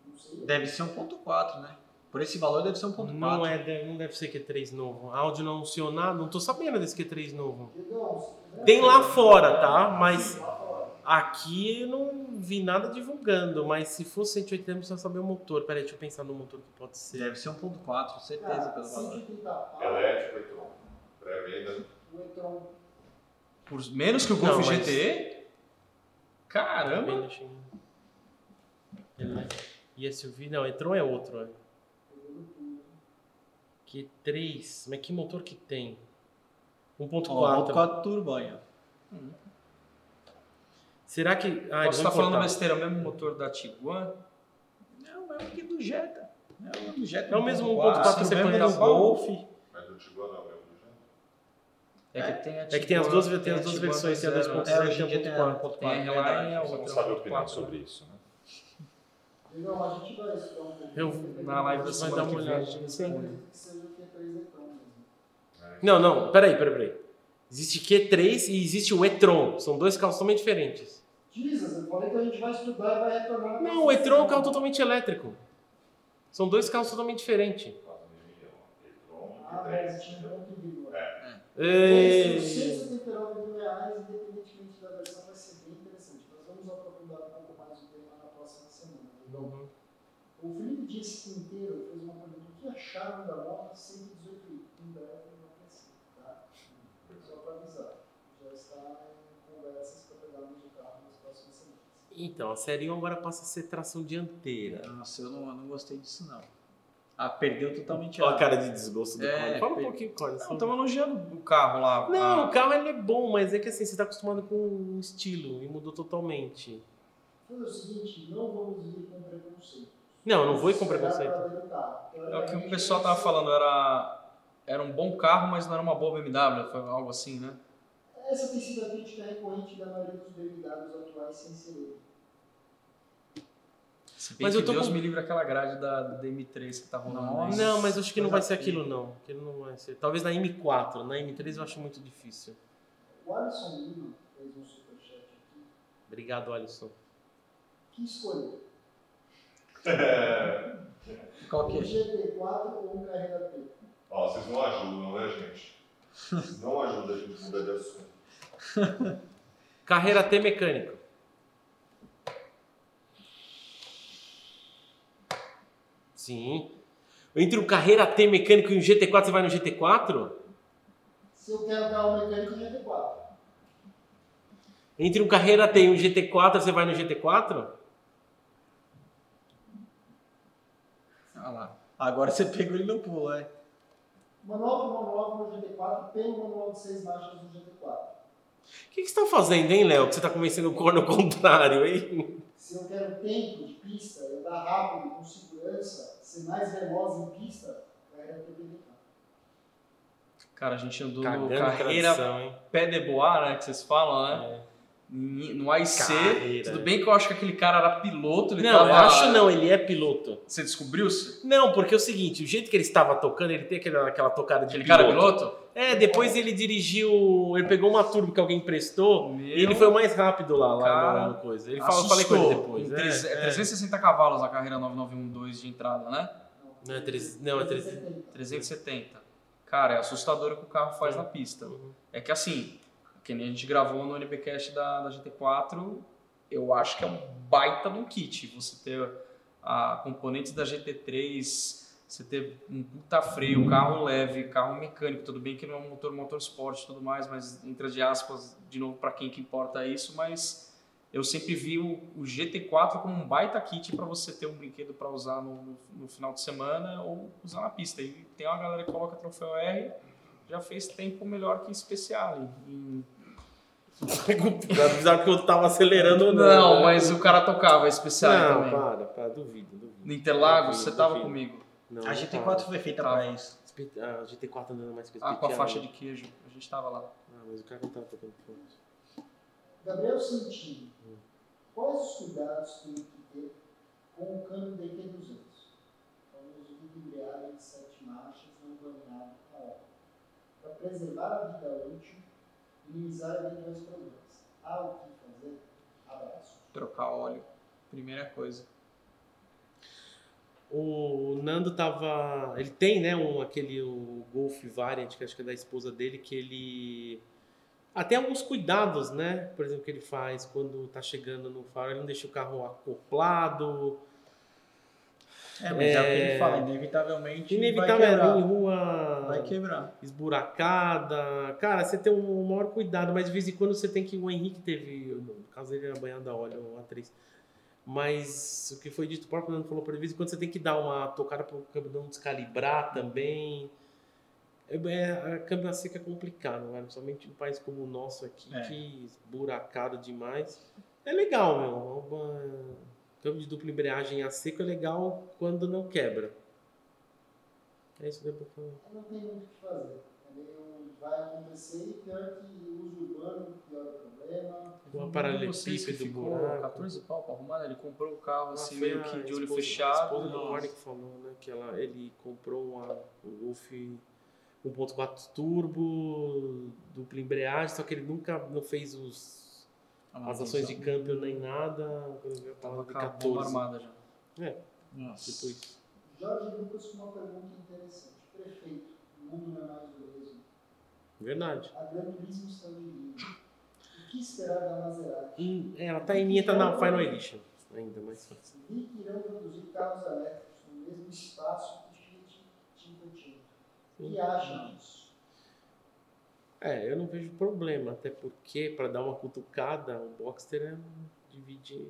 D: Não sei.
C: Deve ser 1.4, né? Por esse valor deve ser 1.4.
A: Não, é, não deve ser Q3 novo. A Audi não anunciou nada, não tô sabendo desse Q3 novo. Tem lá fora, tá? Mas aqui eu não vi nada divulgando, mas se for 180 mil, você vai saber o motor. Peraí, deixa eu pensar no motor que pode ser.
C: Deve ser 1.4, certeza pelo valor.
E: Elétrico, então pré-venda.
B: Por menos que o Golf Não, GTE? Caramba!
A: E SUV, não, e-tron é outro. Olha. Q3, mas que motor que tem? 1.4.
C: 1.4 turbo aí, hum.
A: Será que.
B: Ah, Posso estar falando besteira, o mesmo motor da Tiguan?
C: aqui do Jetta. É o do Jetta.
A: É o mesmo
C: 1.4,
A: 1.4
C: o mesmo
A: sequência.
C: do Golf.
E: Mas do Tiguan não, mesmo do Jean.
B: É que tem a
A: É que tem as duas, tem as duas versões, tem a
B: 2.0,
A: 2.0
C: É,
A: e tem
C: tem
A: a
C: a
A: 1.4.
B: Tem a. Reline e a
E: Você não
B: outra.
E: sabe a opinião
B: 1.4,
E: sobre
B: né?
E: isso, né?
D: Legal, a gente vai estudar um pouco.
A: Eu-
B: Na live da semana que vem a gente responde.
D: que seja o Q3 Etron mesmo.
A: Não, não, peraí, peraí, peraí. Existe Q3 e existe o e-tron. São dois carros totalmente diferentes.
D: Jesus, eu falei que a gente vai estudar e vai retornar. na
A: Não, o e-tron é um carro totalmente elétrico. São dois carros totalmente diferentes.
D: Ah, mas tinha um ponto de vírgula.
A: É...
D: Os 179 mil reais, independentemente da versão, vai ser bem interessante. Nós vamos aprofundar um pouco mais o tema na próxima Então,
A: Uhum.
D: o Felipe Dias Quinteiro fez uma pergunta: o que acharam da moto 118i? Em breve vai aparecer, tá? Só para avisar. Já está em conversas para pegarmos o carro nas próximas semanas.
A: Então, a série 1 agora passa a ser tração dianteira.
C: Nossa, eu não, eu não gostei disso, não. Ah, perdeu totalmente
A: Olha a cara de desgosto do
C: É,
A: Corne. Fala um
C: per-
A: pouquinho, Corne.
B: Não, estamos elogiando o carro lá.
A: Não,
B: Ah,
A: o carro ele é bom, mas é que assim, você tá acostumado com um estilo e mudou totalmente.
D: Foi o seguinte: não vamos ir com preconceito.
A: Não, eu não vou ir com preconceito.
D: pra ver o carro.
B: É o que o pessoal tava falando, era, era um bom carro, mas não era uma boa BMW, foi algo assim, né?
D: Essa tem sido a crítica recorrente da maioria dos derivados atuais sem ser ele.
B: Se bem
A: Mas
B: que
A: eu tô
B: Deus
A: com-
B: me livre aquela grade da, da M3 que tá rolando.
C: Nossa.
A: Não, mas acho que não vai ser aquilo, não. Aquilo não vai ser. Talvez na M4, na M3 eu acho muito difícil.
D: O Alisson Lima fez um superchat aqui.
A: Obrigado, Alisson.
D: Que escolher?
C: Qual que
D: Um
C: é?
D: GT4 ou um Carreira T?
E: Ó, vocês não ajudam, né, gente? Vocês não ajudam a gente a mudar de assunto.
A: Carreira T mecânico. Sim. Entre o Carreira T mecânico e o GT4, você vai no GT4?
D: Se eu quero carro mecânico, GT4.
A: Entre um Carreira T e um GT4, você vai no GT4?
C: Ah lá. Agora você pegou ele no pulo, é.
D: Manual de manual no GT4 pelo manual de 6 marchas no GT4.
A: O que, que você tá fazendo, hein, Léo? Que você tá convencendo o corno ao contrário, hein?
D: Se eu quero tempo de pista, andar rápido, com segurança, ser mais veloz em pista, Carreira T PDK.
B: Cara, a gente andou no
A: Cagando
B: carreira
A: tradição, hein?
B: pé de bois, né? Que vocês falam, né? Em- No AIC.
A: Carreira.
B: Tudo bem que eu acho que aquele cara era piloto, ele
A: Não,
B: tava...
A: eu acho não, ele é piloto.
B: Você descobriu-se?
A: Não, porque é o seguinte, o jeito que ele estava tocando, ele tem aquela, aquela tocada de
B: Aquele
A: piloto.
B: cara é piloto?
A: É, depois ele dirigiu, ele pegou uma turbo que alguém emprestou
B: Meu
A: e ele foi o mais rápido lá, lá
B: cara,
A: no, coisa. Ele fala, eu falei com ele depois.
B: Em
A: É,
B: treze-
A: é.
B: 360 cavalos a carreira 9912 de entrada, né?
A: Não, é, não, é três,
B: 370. Cara, é assustador o que o carro faz na pista.
A: Uhum.
B: É que assim, que nem a gente gravou no NBcast da, da GT4, eu acho que é um baita um kit. Você ter a componentes da GT3, você ter um puta freio, carro leve, carro mecânico, tudo bem que não é um motor motorsport e tudo mais, mas entra de aspas, de novo, para quem que importa isso, mas eu sempre vi o, o GT4 como um baita kit para você ter um brinquedo para usar no, no, no final de semana ou usar na pista. E tem uma galera que coloca troféu R, já fez tempo melhor que especial. Em...
A: Apesar que eu tava acelerando ou não.
B: Não,
A: né?
B: mas o cara tocava especial
A: Não,
B: também.
A: para, para, duvido, duvido.
B: No Interlagos,
A: Duvido,
B: você tava
A: duvido.
B: comigo.
A: Não,
C: A
A: não
C: GT4
A: para.
C: foi feita
B: Tá.
C: pra isso.
A: Espe- A GT4 andando mais que
B: Ah, com a faixa de queijo. A gente tava lá.
A: Ah, mas o cara não tava tocando forte.
D: Gabriel Santini, quais os cuidados que tem que ter com o câmbio DQ200? Famoso embreagem de sete marchas não planeado na hora. Para preservar a vida útil minimizar eventuais problemas. Há o que fazer? Abraço.
B: Trocar óleo. Primeira coisa.
A: O Nando tava. Ele tem, né, um, aquele o Golf Variant, que acho que é da esposa dele, que ele. Tem alguns cuidados, né? Por exemplo, que ele faz quando tá chegando no faro, ele não deixa o carro acoplado.
C: É, mas é, o que
A: É.
C: ele fala, inevitavelmente
A: Inevitável
C: vai
A: é rua
C: Vai quebrar.
A: esburacada. Cara, você tem um maior cuidado, mas de vez em quando você tem que. O Henrique teve. No caso dele era banhado a óleo, o A3. Mas o que foi dito, o próprio Nando falou, por de vez em quando você tem que dar uma tocada para o câmbio não descalibrar também. É, é, a câmbio a seca é complicado, né? principalmente um país como o nosso aqui,
C: É.
A: que esburacado demais. É legal, meu. É câmbio de dupla embreagem a seco é legal quando não quebra. É isso que eu tô falando.
D: Não tem muito o que fazer. Entendeu? Vai acontecer e pior que uso urbano, pior o problema.
B: Que
A: paralelepípedo,
B: ficou
A: buraco.
B: 14 pau pra arrumar, né? Ele comprou o carro assim,
A: Ah,
B: meio
A: a
B: que de olho
A: esposa- A
B: fechado.
A: esposa do. Warren que falou, né? Que ela, ele comprou uma, um Golf 1.4 turbo, dupla embreagem, só que ele nunca não fez os,
B: Ah,
A: as ações de câmbio nem nada. A
B: Tava
A: de
B: a bomba
A: 14.
B: armada já.
A: É,
C: Nossa.
A: tipo isso.
D: Jorge Lucas uma pergunta interessante. Prefeito, o mundo não é mais o mesmo.
A: Verdade.
D: A Gran Turismo está em linha. O que esperar da Maserati?
A: Hum, é, ela tá em linha, tá na Final Edition ainda, mas.
D: Vi que irão produzir carros elétricos no mesmo espaço que Fiat Cinquecento. O que acham disso?
A: É, eu não vejo problema, até porque para dar uma cutucada, o Boxster é dividir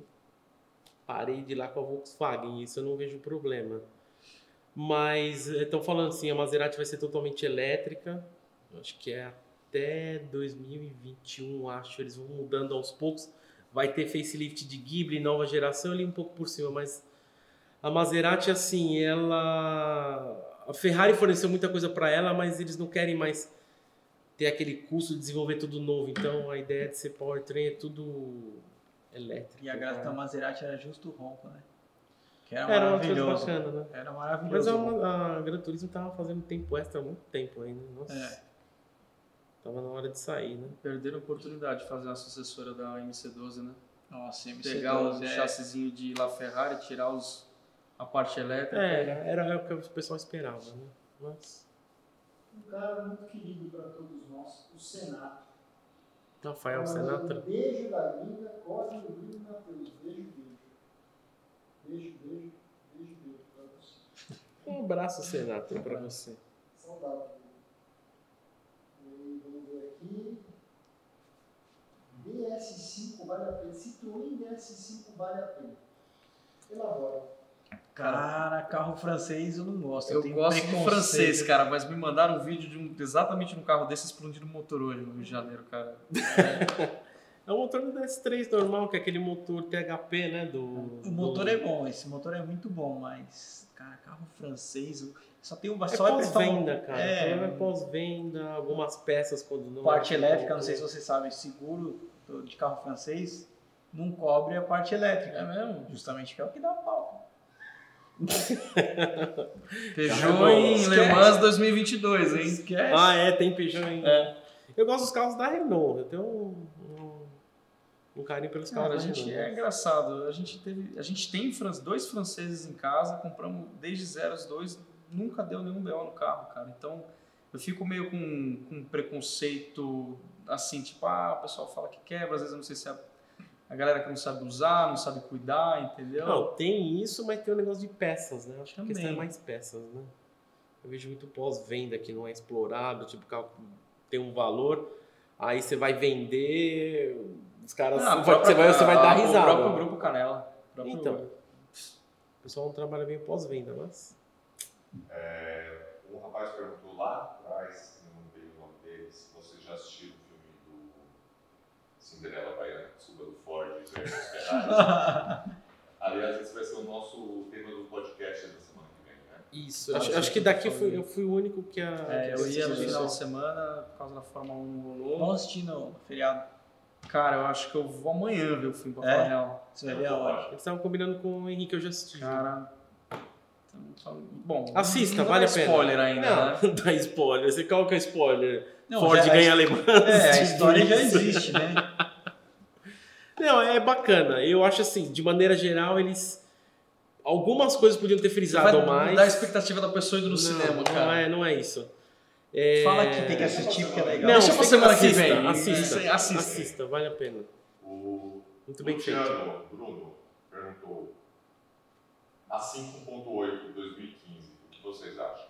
A: parede lá com a Volkswagen, isso eu não vejo problema. Mas estão falando assim, a Maserati vai ser totalmente elétrica, acho que é até 2021, acho, eles vão mudando aos poucos. Vai ter facelift de Ghibli, nova geração, ali um pouco por cima, mas a Maserati, assim, ela... A Ferrari forneceu muita coisa para ela, mas eles não querem mais ter aquele custo de desenvolver tudo novo. Então a ideia de ser powertrain é tudo elétrico.
C: E a graça da
A: cara.
C: Maserati era justo o ronco, né? Que era,
A: Era uma coisa
C: maravilhoso.
A: bacana, né?
C: Era
A: Mas
C: maravilhoso.
A: a, a Gran Turismo tava fazendo tempo extra há muito tempo ainda. Nossa,
C: É.
A: tava na hora de sair, né?
B: Perderam a oportunidade de fazer uma sucessora da MC12, né?
C: Nossa, MC12
B: Pegar o
C: é...
B: chassizinho de La Ferrari, tirar os, a parte elétrica.
A: É, era, era o que o pessoal esperava, né? Mas.
D: Um cara muito querido para todos nós, o Senato.
A: Rafael Senatra.
D: Um beijo da linda, Cosme Lino Matheus. Beijo, beijo. Beijo, beijo, beijo, beijo para você.
A: Um abraço, Senatra, pra você.
D: Saudável. E vamos ver aqui. DS5 vale a pena. Citroën DS5 vale a pena. Elabora.
C: Cara, carro francês eu não gosto.
B: Eu
C: tenho
B: gosto do francês, cara, mas me mandaram um vídeo de um, exatamente num carro desse explodindo motor hoje no Rio de Janeiro, cara.
A: É o motor do DS3 normal, que é aquele motor THP, né? Do,
C: O motor
A: do...
C: é bom, esse motor é muito bom, mas, cara, carro francês, eu- só tem uma
A: É
C: só um-
A: pós-venda, cara.
C: É,
A: É, é pós-venda, algumas peças quando não.
C: parte elétrica, não sei se vocês sabem, seguro de carro francês não cobre a parte elétrica.
B: É mesmo?
C: Justamente que é o que dá pau.
B: Peugeot em
C: Esquece.
B: Le Mans 2022, hein?
C: Esquece.
A: Ah, é, tem Peugeot ainda.
B: É.
A: Eu gosto dos carros da Renault. Eu tenho um, um, um carinho pelos
B: Cara, a
A: carros da
B: gente
A: Renault.
B: é engraçado. A gente teve, a gente tem dois franceses em casa, compramos desde zero os dois, nunca deu nenhum BO no carro, cara. Então eu fico meio com, com preconceito assim, tipo, ah, o pessoal fala que quebra, às vezes eu não sei se é a, galera que não sabe usar, não sabe cuidar, entendeu?
A: Não, tem isso, mas tem o negócio de peças, né? Acho que a questão é mais peças, né? Eu vejo muito pós-venda que não é explorado, tipo, o carro tem um valor, aí você vai vender, os caras.
B: A
A: você, vai, você vai dar risada.
B: O próprio grupo Canela. O próprio-
A: Então. O pessoal não trabalha bem pós-venda, mas.
E: É, um rapaz perguntou lá atrás, não veio o nome dele, se vocês já assistiram o filme do Cinderela Baiana, desculpa, do Ford versus Ferrari. Aliás, esse vai ser o nosso tema do podcast da semana que vem, né?
A: Isso,
B: Ah,
A: acho, acho que daqui
B: foi.
A: fui, eu fui o único que a.
B: É,
A: que
B: eu ia no final de semana, por causa da Fórmula 1 não rolou.
C: Vamos assistir no feriado.
B: Cara, eu acho que eu vou amanhã ver o filme, pra
C: É?
B: falar a real.
C: Você vai ver aonde?
A: Eles estavam combinando com o Henrique, eu já assisti.
B: Cara. então, Bom,
A: Assista,
B: não
A: vale a pena.
B: spoiler ainda,
A: não,
B: né?
A: não dá spoiler. Você é o spoiler?
C: Não,
A: Ford
C: já-
A: ganha alemã.
C: É, a história já existe, né?
A: Não, é bacana. Eu acho assim, de maneira geral, eles. Algumas coisas podiam ter frisado
B: Vai
A: mais.
B: mudar a expectativa da pessoa indo no
A: não,
B: cinema,
A: não
B: cara.
A: É, não é isso. É...
C: Fala que tem que assistir porque é legal.
A: Não,
B: Deixa pra semana que
A: assista,
B: vem.
A: Assista,
B: Isso, assista.
A: assista, vale a pena.
E: O
A: Muito bem feito.
E: Luciano Bruno perguntou a 5.8 de 2015, o que vocês acham?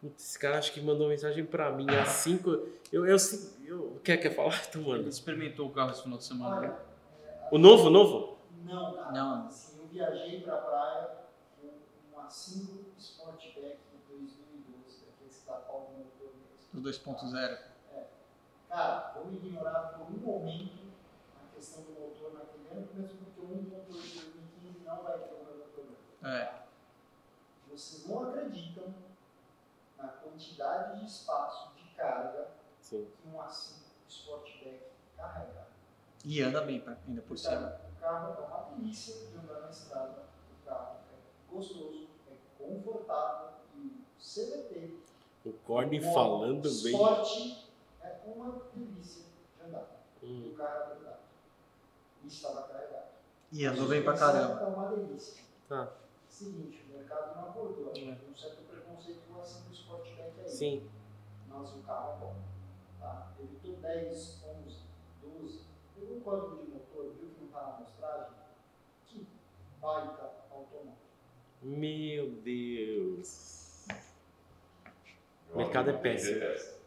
A: Putz, esse cara acho que mandou mensagem pra mim às 5. Eu, eu, eu, quer, quer falar? Então,
B: Ele
A: mano.
B: experimentou o carro esse final de semana. né?
D: Olha,
A: O novo, o novo?
D: não, cara.
C: Não.
D: Assim, eu viajei pra praia com um A5 Sportback de 2012, daqueles que tapam o motor mesmo.
C: Do 2.0.
D: Cara, vamos ignorar por um momento a questão do motor naquele ano, mesmo porque o 1.8 de 2015 não vai ter o mesmo problema.
C: É.
D: Vocês não acreditam na quantidade de espaço de carga
A: Sim.
D: que um A5 Sportback carrega.
C: E anda bem pra- ainda por cima.
D: O carro é uma delícia de andar na estrada. O carro é gostoso, é confortável e o CVT
A: O Corne falando bem.
D: Esporte é uma delícia de andar.
A: Hum.
D: O carro é verdade. E estava carregado.
C: E andou bem pra caramba.
D: É uma delícia.
A: Tá.
D: Seguinte, o mercado não acordou. Tem um certo preconceito com assim do Sportback aí.
A: Sim.
D: Mas o carro é bom. Tá? Evitou 10, 11, 12. Pegou o código de motor, viu que não está na amostragem? Que baita automóvel.
A: Meu Deus. O mercado
E: amigo
A: é péssimo.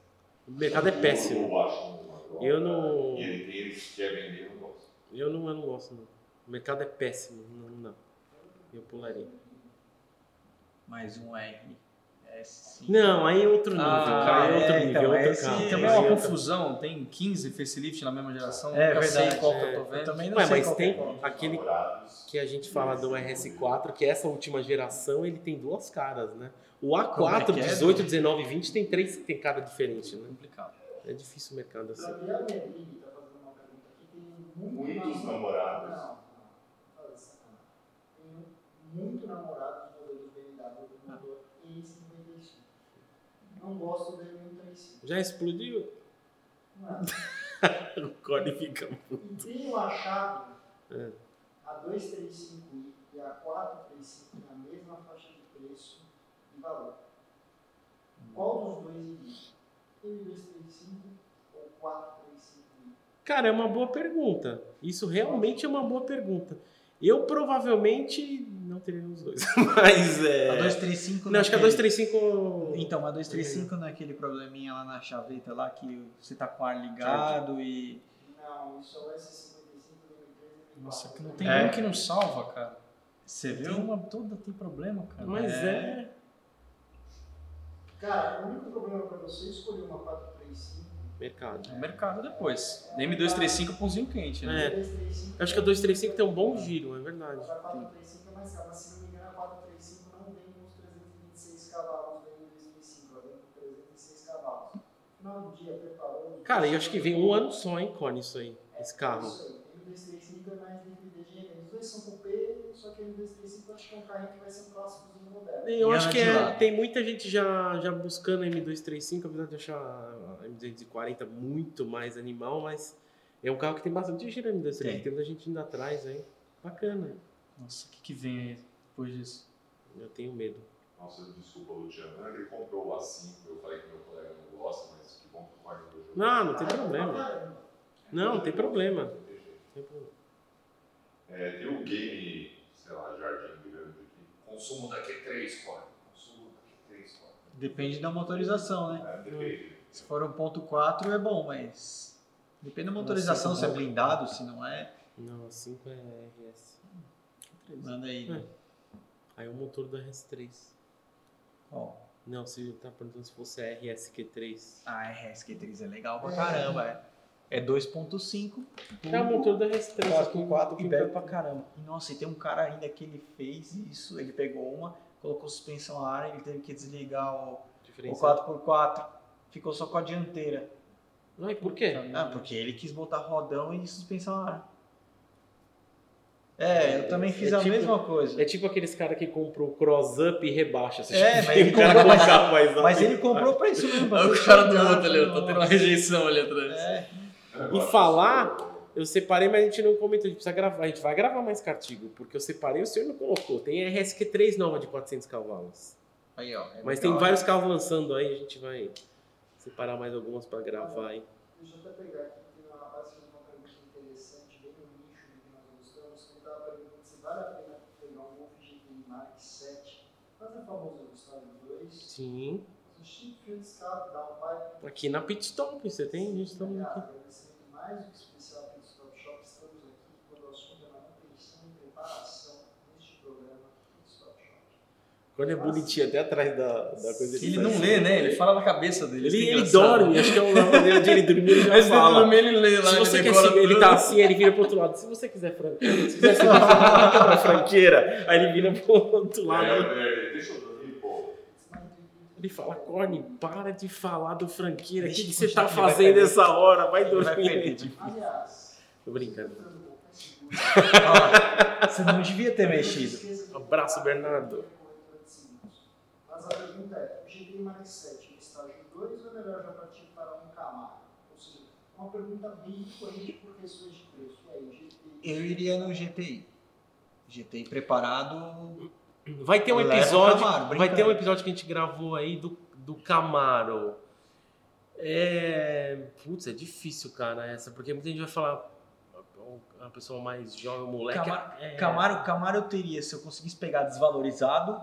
A: O mercado é péssimo.
E: Eu
A: não-.
E: Eu não,
A: eu não gosto, não. O mercado é péssimo. Não, não. Eu pularia.
C: Mais um R. S5.
A: Não, aí é outro nível.
B: Ah,
A: cara, é outro
C: é,
A: nível,
C: então,
A: é outro carro.
B: Também é uma confusão, tem 15 facelift na mesma geração,
C: É
B: nunca sei
C: verdade,
B: qual que
A: é.
B: eu tô vendo.
C: Eu também não
A: Ué,
C: sei
A: mas
C: qual
A: tem
C: que é qual.
A: aquele
E: Namorados.
A: que a gente fala do RS4, que essa última geração ele tem duas caras, né? O
C: Como é
A: A4,
C: que é,
A: 18,
C: Edu?
A: 19 20 tem três tem cara diferente, né?
B: complicado.
A: É difícil o mercado assim.
D: Gabriel Medrini está fazendo uma pergunta aqui. Tem muito
E: Muitos
D: namorado-
E: namorados.
D: Não, não. Fala de sacanagem. Tem muito namorado de modelos BMW do motor E55. Não gosto do M135.
A: Já explodiu?
D: Não.
A: O Cone fica.
D: E tenho achado
A: É.
D: a 235i e a 435 na mesma faixa de preço e valor. Qual dos dois iria? M235 ou 435i?
A: Cara, é uma boa pergunta. Isso realmente é uma boa pergunta. Eu provavelmente não teria os dois. Mas é.
C: A 235
A: Não, acho que a
C: naquele-
A: 235.
C: Então, a 235 não é aquele probleminha lá na chaveta lá que você tá com o ar ligado e.
D: Não, isso é o S55 do M3 M4.
B: Nossa, que não tem
C: É.
B: um que não salva, cara.
C: Você
B: Tem
C: viu?
B: uma toda tem problema, cara.
A: Mas é.
D: Cara, o único problema para você escolher uma 435
A: Mercado.
B: É mercado depois. M235 pãozinho quente, né?
A: É.
D: 235
A: Eu acho que a 235 tem um bom giro, é verdade.
D: A 435 é mais cara, mas se não me engano, a 435 não vem com os 326 cavalos do M235, ela vem com 306 cavalos. No final do dia, preparou.
A: Cara, eu acho que vem um ano só, hein, Cone, isso aí. Esse carro.
D: Isso aí, M235 é mais liquidez de revenda. Os dois são cupê, só que M235 eu acho que é um carrinho que vai ser próximo do moderno.
A: Eu
C: E
A: acho que é- tem muita gente já, já buscando M235, apesar de achar a M240 muito mais animal, mas é um carro que tem bastante giro M235.
C: Tem.
A: Tem muita gente indo atrás aí. Bacana.
B: Nossa, o que, que vem aí depois disso?
A: Eu tenho medo.
E: Nossa, desculpa, Luciano. Ele comprou o A5, eu falei que meu colega não gosta, mas que bom que o Corne gostou.
A: Não, não tem problema. Não, não tem problema.
E: Tem
A: problema.
E: É, tem o game, sei lá, Jardim Grande aqui. Consumo da Q3, Corne. Consumo da Q3, Corne.
C: Depende da motorização, né?
E: É, depende.
C: Se for 1.4 é bom, mas. Depende da motorização, se é blindado, se não é.
A: Não, a 5 é RS.
C: Manda aí.
A: É. Aí é o motor do RS3.
C: Ó.
A: Não, você tá perguntando se fosse a RSQ3.
C: A RSQ3 é legal pra caramba, é. É 2.5.
A: É o motor do RS3. só que
C: 4
A: um
C: e bebe pra caramba. E nossa, e tem um cara ainda que ele fez isso, ele pegou uma, colocou suspensão a ar, ele teve que desligar o, o
A: diferencial.
C: 4x4, ficou só com a dianteira.
A: Não, e por quê?
C: Ah, porque ele quis botar rodão e suspensão a ar. É, eu também fiz
A: É
C: a
A: tipo-
C: mesma coisa.
A: É tipo aqueles caras que compram o cross-up e rebaixa. Você
C: É,
A: chega
C: mas ele comprou, mas-. Mas ele comprou pra isso mesmo. pra
B: Olha
C: ser
B: o cara do outro ali, tá tendo uma rejeição ali atrás.
C: É,
A: E falar, eu separei, mas a gente não comentou. A gente precisa gravar. A gente vai gravar mais cartigo, porque eu separei o senhor não colocou. Tem a RSQ3 nova de 400 cavalos.
C: aí ó. é
A: Mas
C: legal,
A: tem
C: né?
A: vários carros lançando aí, a gente vai separar mais algumas pra gravar aí.
D: Deixa eu até pegar aqui, tem um rapaz que fez uma pergunta interessante, bem no nicho do que nós gostamos, que estava perguntando se vale a pena pegar um Golf GTI Mark 7, fazer a famosa Gustavo 2,
A: Sim. Aqui na Pit Stop, você tem? A gente estamos aqui.
D: mais do que especial pelo Stop Shop, estamos aqui quando o assunto é manutenção e preparação neste programa Pit Stop Shop.
A: Quando é bonitinho, até atrás da, da coisa
B: Ele
A: faz
B: não
A: assim.
B: lê, né? Ele fala na cabeça dele.
A: Ele,
B: que é
A: ele dorme, acho que é uma maneira de ele dormir, ele já
B: Mas ele
A: fala.
B: dorme, ele lê lá,
A: Se
B: ele
A: você quer
B: decora
A: seguir, ele tá assim, ele vira pro outro lado. Se você quiser franqueira, se quiser franqueira, aí ele vira pro outro lado.
E: É, é, deixa eu dormir.
A: Ele fala, Corne, para de falar do franqueira. O que, que você tá
C: vai
A: fazendo
C: perder.
A: essa hora? Vai dormir.
D: Aliás,
A: Tô brincando.
C: Ah, Você não devia ter mexido.
A: Abraço, Bernardo.
D: Mas a pergunta é, o GTI mais 7 em estágio 2 ou é melhor já partir para um Camaro? Ou seja, uma pergunta bem coerente por questões de preço. E aí, GTI?
C: Eu iria no GTI. GTI preparado.
A: Vai ter um
C: Leva
A: episódio.
C: Camaro,
A: vai ter um episódio que a gente gravou aí do, do Camaro. É. Putz, é difícil, cara, essa, porque muita gente vai falar. A pessoa mais jovem, o moleque.
C: Camaro,
A: é,
C: Camaro, Camaro eu teria se eu conseguisse pegar desvalorizado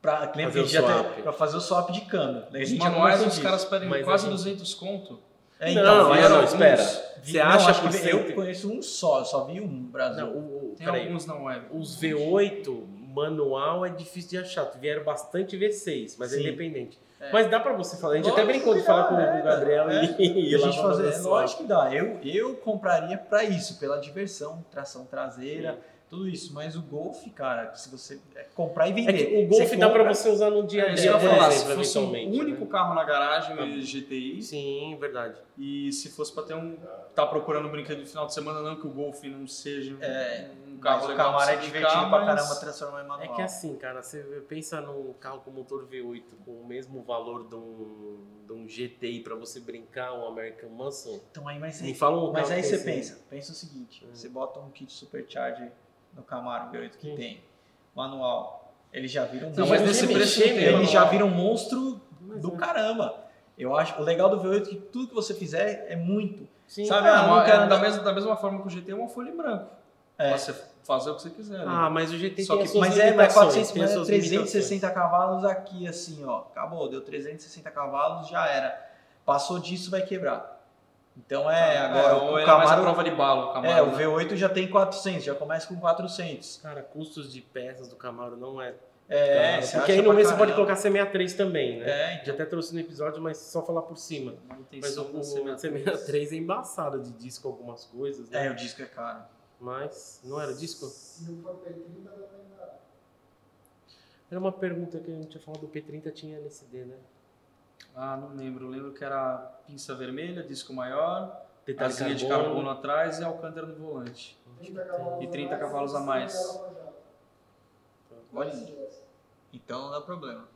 C: pra, lembra
A: Fazer
C: a
A: o
C: tem- pra fazer o swap de câmbio. A
B: Os
C: gente conversou
B: os caras pedem
A: Mas
B: quase
A: a gente-
B: 200 conto.
C: É,
A: Não,
C: então,
A: não, não, espera. Você
C: não,
A: acha
C: que eu conheço um só, eu só vi um no Brasil.
A: Não, o, o,
B: Tem alguns na web.
A: Os V8 manual é difícil de achar. Vieram bastante V6, mas é
C: Sim.
A: independente.
C: É.
A: Mas dá pra você falar. A gente até
C: Lógico
A: brincou de falar com
C: é,
A: o Gabriel
C: é.
A: e, e
C: E a gente fazer, é lógico que dá. Eu, eu compraria pra isso, pela diversão, tração traseira, tudo isso. Mas o Golf, cara, se você é, comprar e
A: É
C: vender.
A: que o Golf dá pra
C: compra-
A: você usar no dia a
B: É,
A: dia,
B: ia falar. Se fosse um
A: eventualmente.
B: único
A: né?
B: carro na garagem, o GTI,
A: Sim, verdade.
B: e se fosse pra ter um. tá procurando um brinquedo de final de semana, não que o Golf não seja
C: É,
B: um
C: Mas
B: carro
C: o
B: legal.
C: Camaro é divertido
B: brincar,
C: pra
B: mas-
C: caramba transformar em
A: É
C: manual.
A: que assim, cara, você pensa num carro com motor V8 com o mesmo valor de um, de um GTI pra você brincar, um American Muscle.
C: Então aí, mas aí,
A: fala um
C: mas aí
A: que
C: você pensa, pensa o seguinte,
A: Hum.
C: você bota um kit supercharger no Camaro V8 que
A: Sim.
C: tem, manual, ele já vira um
B: Não,
A: Não,
B: mas
A: mas
B: nesse preço
C: ele já vira um monstro
A: Mas
C: do
A: é.
C: caramba. Eu acho, o legal do V8 é que tudo que você fizer é muito.
A: Sim.
C: Sabe,
B: É,
C: ah, não quero
B: é da, mesma, da mesma forma que o GT é uma folha em branco.
C: É.
B: Você fazer o que você quiser. né?
A: Ah, mas o GT
B: Só
A: tem
B: que-
C: Mas é, mas
A: limitações,
C: 400,
A: tem as
C: mas é
A: suas
C: 360 cavalos aqui, assim, ó. Acabou, deu 360 cavalos, já era. Passou disso, vai quebrar. Então é, agora
B: ou
C: o
B: ele é
C: Camaro...
B: prova de bala, o Camaro.
C: É, o
B: né?
C: V8 já tem 400, já começa com 400.
A: Cara, custos de peças do Camaro não é.
C: É,
A: Porque aí no mês você pode colocar C63 também, né?
C: É,
A: Já até trouxe no episódio, mas só falar por cima. Mas o, o
B: C63.
A: C63 é embaçado de disco algumas coisas, né?
C: é, o disco é caro.
A: Mas não era disco?
D: Se não for P30, dá pra entrar.
A: Era uma pergunta que a gente tinha falado do P30 tinha LCD, né?
B: Ah, não lembro. Eu lembro que era pinça vermelha, disco maior,
A: Detalhe
B: asinha de
A: carbono.
B: atrás e alcântara no volante.
D: 30 cavalos
B: E 30
D: a mais,
B: cavalos a mais.
C: Olha. Então não dá problema.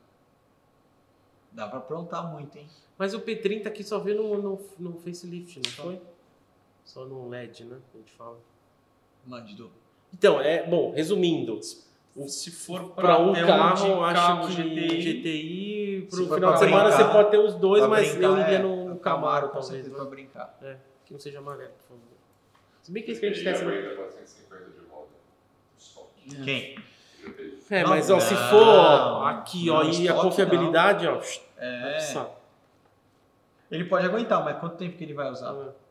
C: Dá pra aprontar muito, hein?
A: Mas o P30 aqui só veio no, no, no facelift, não foi? Só no LED, né? A gente fala. Então, é, bom, resumindo,
B: Se for
A: para um carro,
B: de
A: eu acho
B: carro
A: que
B: GTI,
A: GTI,
C: Se for
A: final de semana
C: brincar,
A: você pode ter os dois, mas
C: brincar,
A: eu iria
C: é,
A: no,
C: o
A: Camaro,
C: com
A: talvez. né?
C: pra brincar.
A: É, que não seja amarelo, por favor. Se bem que esse que a gente testa.
E: aguenta 450 de roda. Só.
C: Quem?
A: É,
C: Não,
A: mas ó, se
C: não,
A: for aqui, ó,
C: não,
A: e a confiabilidade, ó,
C: É. Ele pode aguentar, mas quanto tempo que ele vai usar?
A: é.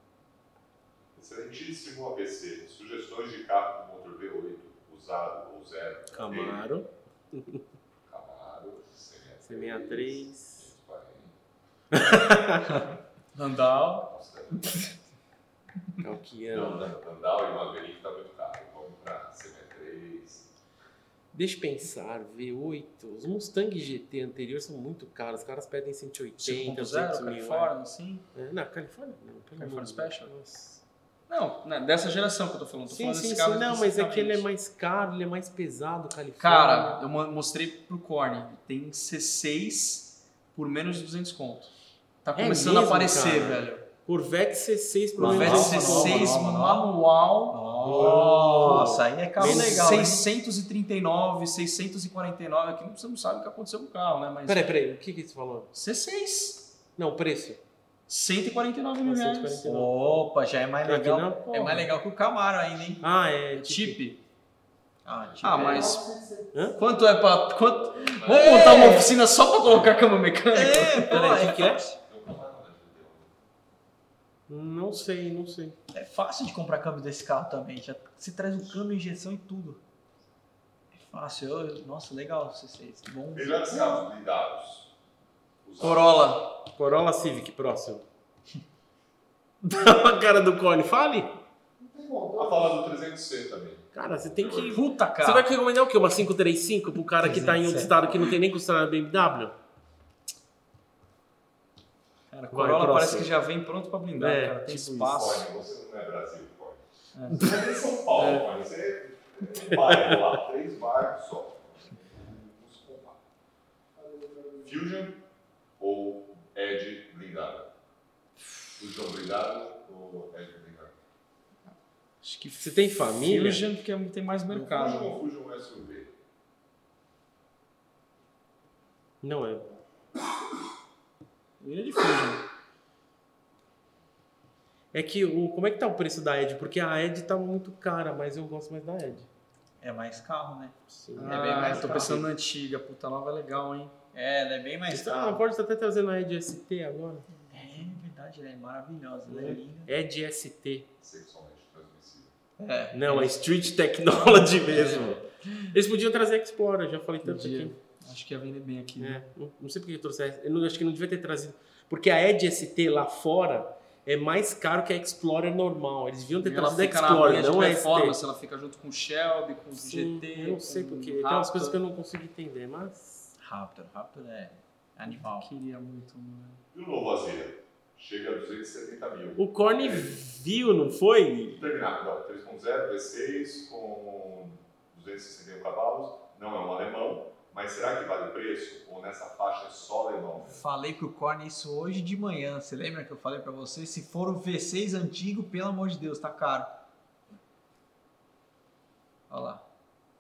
E: Excelentíssimo ABC. Sugestões de carro com motor V8 usado ou zero.
A: Camaro,
E: Camaro.
A: C63.
E: 40.
B: Landau.
E: Nossa,
A: Calquiano.
E: Andal e Maverick tá muito caro. Vamos pra CB3.
A: Deixa eu pensar, V8. Os Mustang GT anteriores são muito caros. Os caras pedem 180, 200
B: 5.0,
A: mil.
B: Califórnia, assim.
A: É, não, Califórnia não. de
B: Special?
A: Nossa.
B: Não, né, dessa geração que eu tô falando. Tô
A: Sim,
B: falando
A: sim,
B: desse
A: sim. Não, mas é que ele é mais caro, ele é mais pesado, Califórnia.
B: Cara, eu mo- mostrei pro Corne. Tem C6 por menos de 200 conto. Tá
A: É
B: começando a
A: mesmo,
B: aparecer,
A: cara?
B: velho.
A: Corvette C6 pro
B: Corvette
C: Nova,
B: C6
C: nova, nova,
B: manual.
C: Nossa, aí é carro legal, hein?
B: 639, 649. Aqui você não sabe o que aconteceu com o carro, né? Mas
A: Peraí, peraí, o que que você falou?
B: C6.
A: Não, o preço.
B: 149 mil reais.
A: 149.
C: Opa, já é mais legal.
A: não?
C: É mais legal que o Camaro ainda, hein?
A: Ah, é.
B: É chip.
C: Ah, tipo,
B: Ah,
C: é-
B: mas
A: Hã?
B: quanto é pra. Quanto... Vamos montar uma oficina só pra colocar cama mecânica?
C: É,
A: Peraí, o
C: é,
A: que que é? Não sei, não sei.
C: é fácil de comprar câmbio desse carro também. Já, você traz o câmbio, injeção e tudo. É Fácil. Eu- nossa, legal C6. Bom.
E: Melhores carros blindados.
B: Corolla.
A: Corolla Civic, próximo. a cara do Cone, fale.
D: Não tem motor.
E: Vou falar do 300C também.
A: Cara, você tem que.
B: Puta, cara.
A: Você vai recomendar o quê? Uma 535 pro cara que tá em outro
C: 307.
A: estado que não tem nem concessionária BMW?
B: Cara, Corolla
A: próximo.
B: parece que já vem pronto pra blindar,
A: É,
B: cara. Tem
A: tipo
B: espaço.
E: Cone, você não é Brasil, Cone. Você é em São Paulo, Cone. Você é bairro lá, três bairros só. Fusion ou Edge blindado? Fusion blindado ou Edge blindado?
A: Acho que você tem família.
B: Fusion, porque tem mais mercado.
E: Fusion ou Fusion SUV?
A: Não é.
B: Eu iria de Fusion.
A: É que o. Como é que tá o preço da Ed? Porque a Ed tá muito cara, mas eu gosto mais da Ed.
C: É mais carro, né?
A: Sim.
C: É bem mais
B: Ah, tô
C: caro.
B: pensando na antiga. Puta nova é legal, hein?
C: É, ela é bem mais
A: Ah, a
C: carro.
A: Ford tá até trazendo a Ed ST agora.
C: É verdade, ela é maravilhosa. Ela é linda.
A: Ed ST.
E: Sexualmente transmissível.
C: É.
A: Não, é Street Technology mesmo. Eles podiam trazer Explorer, já falei tanto
B: Podia.
A: aqui.
B: Acho que ia vender bem aqui.
A: É, não, não sei por que trouxe essa. Eu não, acho que não devia ter trazido. Porque a Edge ST lá fora é mais caro que a Explorer normal. Eles deviam ter
B: E ela
A: trazido a Explorer, não a ST.
B: ela fica junto com o Shelby, com o
A: Sim,
B: GT.
A: eu não sei
B: o
A: Tem umas coisas que eu não consigo entender, mas.
C: Raptor. Raptor é animal.
B: Queria muito, mano.
E: E o novo Azera? Chega a 270 mil.
A: O Corne viu, não foi?
E: Terminar, não, 3.0 V6 com 261 cavalos, não é um alemão, mas será que vale o preço? Ou nessa faixa é só alemão?
C: Falei pro Corne isso hoje de manhã. Você lembra que eu falei pra você? Se for o V6 antigo, pelo amor de Deus, tá caro. Olha lá.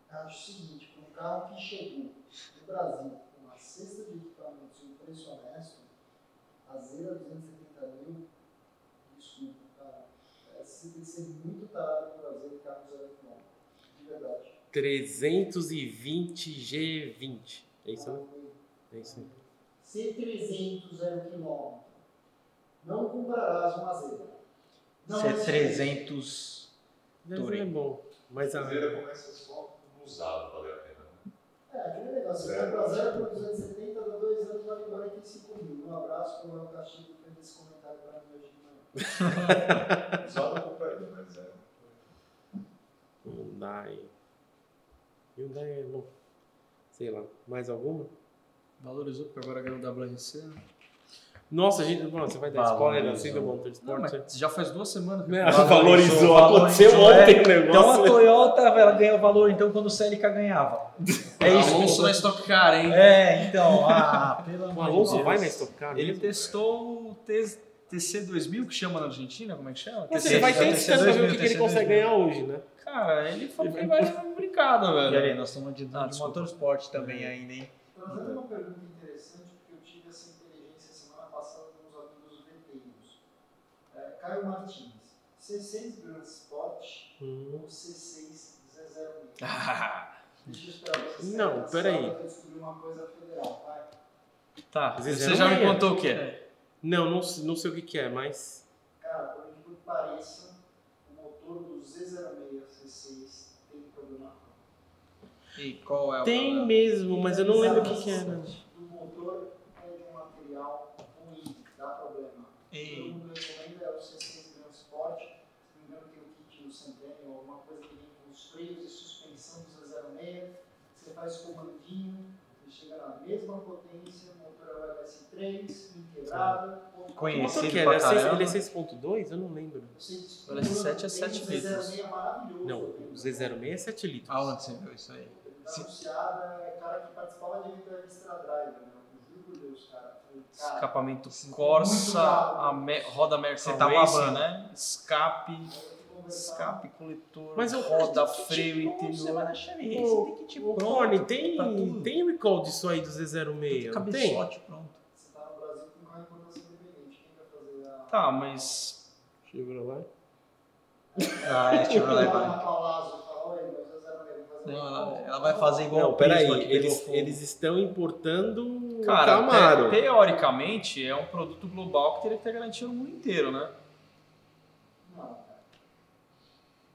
D: Acho o seguinte, para um carro que chegou no Brasil com uma cesta de equipamentos e um preço honesto, a Zera 270 mil, desculpa, cara, é, você tem que ser muito tarado para fazer carro zero quilômetro, de verdade.
A: 320 G20. É isso, né? É isso aí.
D: Se 300 zero quilômetro, não comprarás uma Zera. Não
C: Se é
D: é
C: 300.
A: Mas
C: Touring.
A: é bom. Mas
E: A
A: a.
E: Azera começa só no usado, a né?
D: É, aquele negócio,
E: Zero.
D: compra zero por 270, dá dois anos, vale 45 mil. Um abraço para o Léo que fez esse comentário para mim hoje de manhã.
E: Usado eu compraria, mas é.
A: Hyundai. Hyundai é bom. Sei lá. Mais alguma?
B: Valorizou porque agora ganhou o WRC. né?
A: Nossa, a gente. Mano, você vai dar
C: Valorizou.
A: spoiler assim do Motorsport?
B: Não, mas já faz duas semanas que
A: Né?
B: eu
A: Valorizou,
C: Valorizou,
A: aconteceu
C: valorizou,
A: ontem
C: é.
A: o
C: Então a
A: negócio. né?
C: Toyota ela ganhou valor então quando o Celica ganhava. É isso.
B: Alonso na Stock Car, hein?
C: É, então, ah, pelo amor
A: O Alonso
C: de Deus.
A: vai na Stock Car
B: Ele
A: mesmo?
B: testou o T- TC2000, que chama na Argentina, como é que chama?
A: Mas
B: TC
A: ele vai testando pra ver o
C: 2000,
A: que, que ele consegue
C: 2000.
A: ganhar hoje, né?
B: Cara, ele falou que vai brincada,
C: E
B: velho.
C: ali, nós estamos de,
B: Ah,
C: de motorsport também ainda, hein?
D: Trazendo uma pergunta interessante, porque eu tive essa inteligência semana passada com os amigos veteiros. É, Caio Martins, C6 Grand Sport
A: Hum.
D: ou C6 Z06?
B: Ah,
D: Deixa eu esperar você
A: Não, peraí.
D: sala pra descobrir uma coisa federal, vai.
B: tá, você
A: é
B: já me
A: amanhã.
B: contou o quê?
A: Não, não, sei- não sei o que, que é, mas.
D: Cara, por incrível que pareça, o motor do Z06 C6 tem problema.
B: E qual é o
A: Tem
B: problema?
A: mesmo, mas eu não lembro o que, que era.
D: O motor é de um material ruim, dá problema. Todo mundo recomenda é o C6 Grand Sport, se não me engano tem o kit do Centennial, alguma coisa que vem com os freios e suspensão do Z06, você faz comandinho, você chega na mesma potência, motor é LS3, integrado.
C: Conhecido
A: que
C: pra
A: Ele é seis-
C: caramba.
A: Ele é 6.2? Eu não lembro.
B: O LS7 é 7
D: O
B: litros.
D: Z06 é maravilhoso.
A: Não, o Z06 é 7 litros.
C: aonde você viu isso aí?
D: Anunciada, é cara que participava de da Extra Drive, né? Deus, cara. Cara,
B: Escapamento Corsa, a me- roda American
C: Você tá
B: Racing,
C: babando.
B: né? Escape, escape, coletor,
A: Mas eu-
B: roda, freio interior.
C: na Chevy
A: Ô,
C: Race, tem que te
A: Ô,
C: pronto.
A: Corne,
C: pra
A: tem,
C: tudo.
A: tem recall disso aí do Z06? Não tem?
C: Cabeçote pronto.
D: Você tá no Brasil com carro em importação independente. Quem vai fazer a.
B: Tá, mas
A: Chevrolet?
C: Ah, é Chevrolet
D: Lá
C: vai. ela, vai fazer igual
A: Não,
C: o
A: peraí. Eles, eles estão importando o
B: Cara,
A: Camaro.
B: te- teoricamente é um produto global que teria que ter garantia no mundo inteiro, né?
D: Não, cara.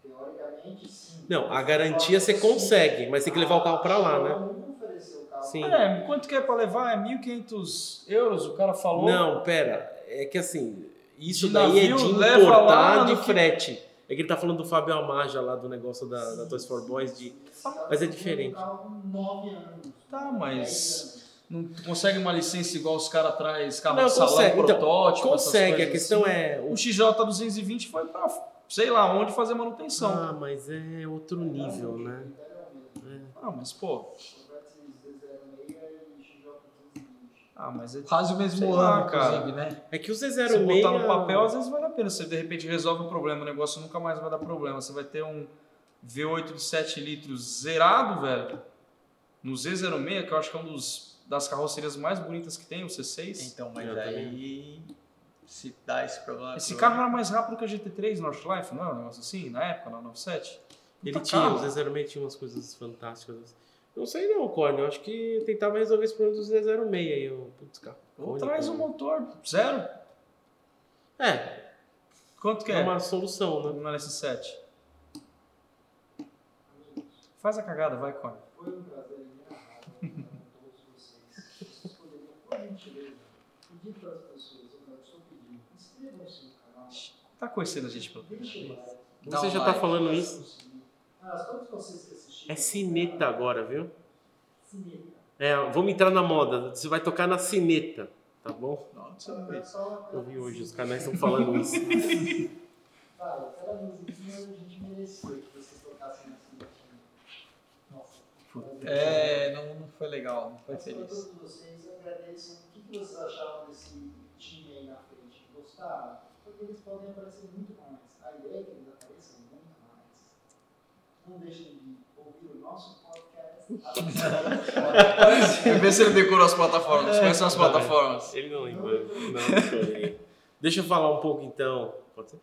D: Teoricamente, sim.
A: Não, a garantia você consegue, mas tem que levar o carro pra lá, né?
D: O.
A: Sim.
B: É, quanto que é pra levar? É 1.500 euros, o cara falou.
A: Não, pera. É que assim, isso
B: De
A: daí é
B: navio,
A: de
B: leva
A: importar de frete. É que ele tá falando do Fábio Amaja lá do negócio da, da Toys for Boys de. Mas é diferente.
D: Carro com 9 anos.
B: Tá, mas-
D: 10 anos.
B: Não consegue uma licença igual os caras atrás, carro de salão,
A: consegue. Então,
B: protótipo,
A: Consegue, a questão
B: assim.
A: é.
B: O XJ 220 foi pra sei lá onde fazer manutenção.
A: Ah, mas é outro nível, né?
B: Ah, mas pô.
D: Chevrolet Z06 e XJ220.
B: Ah, mas é
C: Quase o mesmo ano,
B: lá, cara.
C: né?
A: É que o
B: Você
A: Z06.
B: botar no papel, às vezes vale a pena. Você de repente resolve o problema, o negócio nunca mais vai dar problema. Você vai ter um V8 de 7 litros zerado, velho. No Z06, que eu acho que é um dos das carrocerias mais bonitas que tem, o C6.
C: Então, mas aí se dá esse problema.
B: Esse carro era mais rápido que a GT3 Northlife, não é um negócio assim? Na época, na 97?
A: Ele tinha, o Z06 tinha umas coisas fantásticas. Não sei não, Corne. Eu acho que eu tentava resolver esse problema do Z06 aí. Eu, putz, cara.
B: Ou
A: Corne,
B: traz um
A: Corne.
B: motor zero.
A: É,
B: Quanto que
A: é
B: é?
A: uma solução, né?
B: No LS7. Faz a cagada, vai, Cone.
D: Foi um prazer inenarrável com todos vocês. Vocês poderiam, por gentileza, pedir para as pessoas, eu estou pedindo, inscrevam-se no canal,
B: Tá conhecendo a gente pelo
D: o
A: Você
C: um
A: já tá
C: like.
A: falando isso? É cineta agora, viu?
D: Cineta.
A: É, vamos entrar na moda. Você vai tocar na cineta, tá bom?
C: Vê.
A: Eu vi hoje, os canais estão falando isso.
D: Vai, aquela musiquinha a gente mereceu que vocês tocassem na cinetinha. Nossa.
C: É, não, não foi legal, não foi
D: Mas para
C: feliz.
D: todos vocês, agradeço. O que, que vocês acharam desse time aí na frente? Gostaram? Porque eles podem aparecer muito mais. A ideia é que eles. Não deixem de ouvir o nosso podcast.
B: Vê se ele decorou as plataformas. Quais são as plataformas?
A: Ele não lembra. Não. Deixa eu falar um pouco então. Pode ser?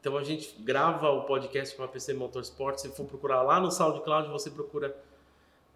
A: Então a gente grava o podcast com a PC Motorsport. Se for procurar lá no SoundCloud, você procura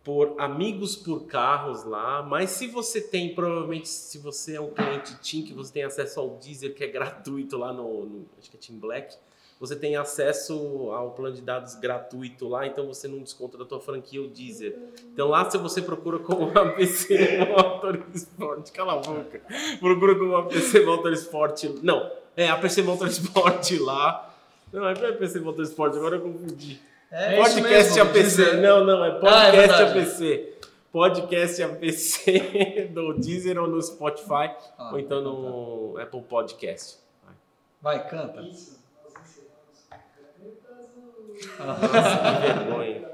A: por Amigos por Carros lá. Mas se você tem, provavelmente, se você é um cliente TIM, que você tem acesso ao Deezer, que é gratuito lá no, no acho que é Team Black, você tem acesso ao plano de dados gratuito lá, então você não desconta da tua franquia o Deezer. Então lá se você procura como APC Motorsport, cala a boca, procura como APC Motorsport, não, é APC Motorsport lá, não é APC Motorsport, agora eu confundi.
C: É,
A: podcast
B: mesmo,
A: APC, não, não, é
B: Ah, é
A: podcast. APC. Podcast APC do Deezer ou no Spotify,
C: Ah,
A: ou então no Apple Podcast.
C: Vai, canta.
D: Isso, canetas.
A: Nossa, que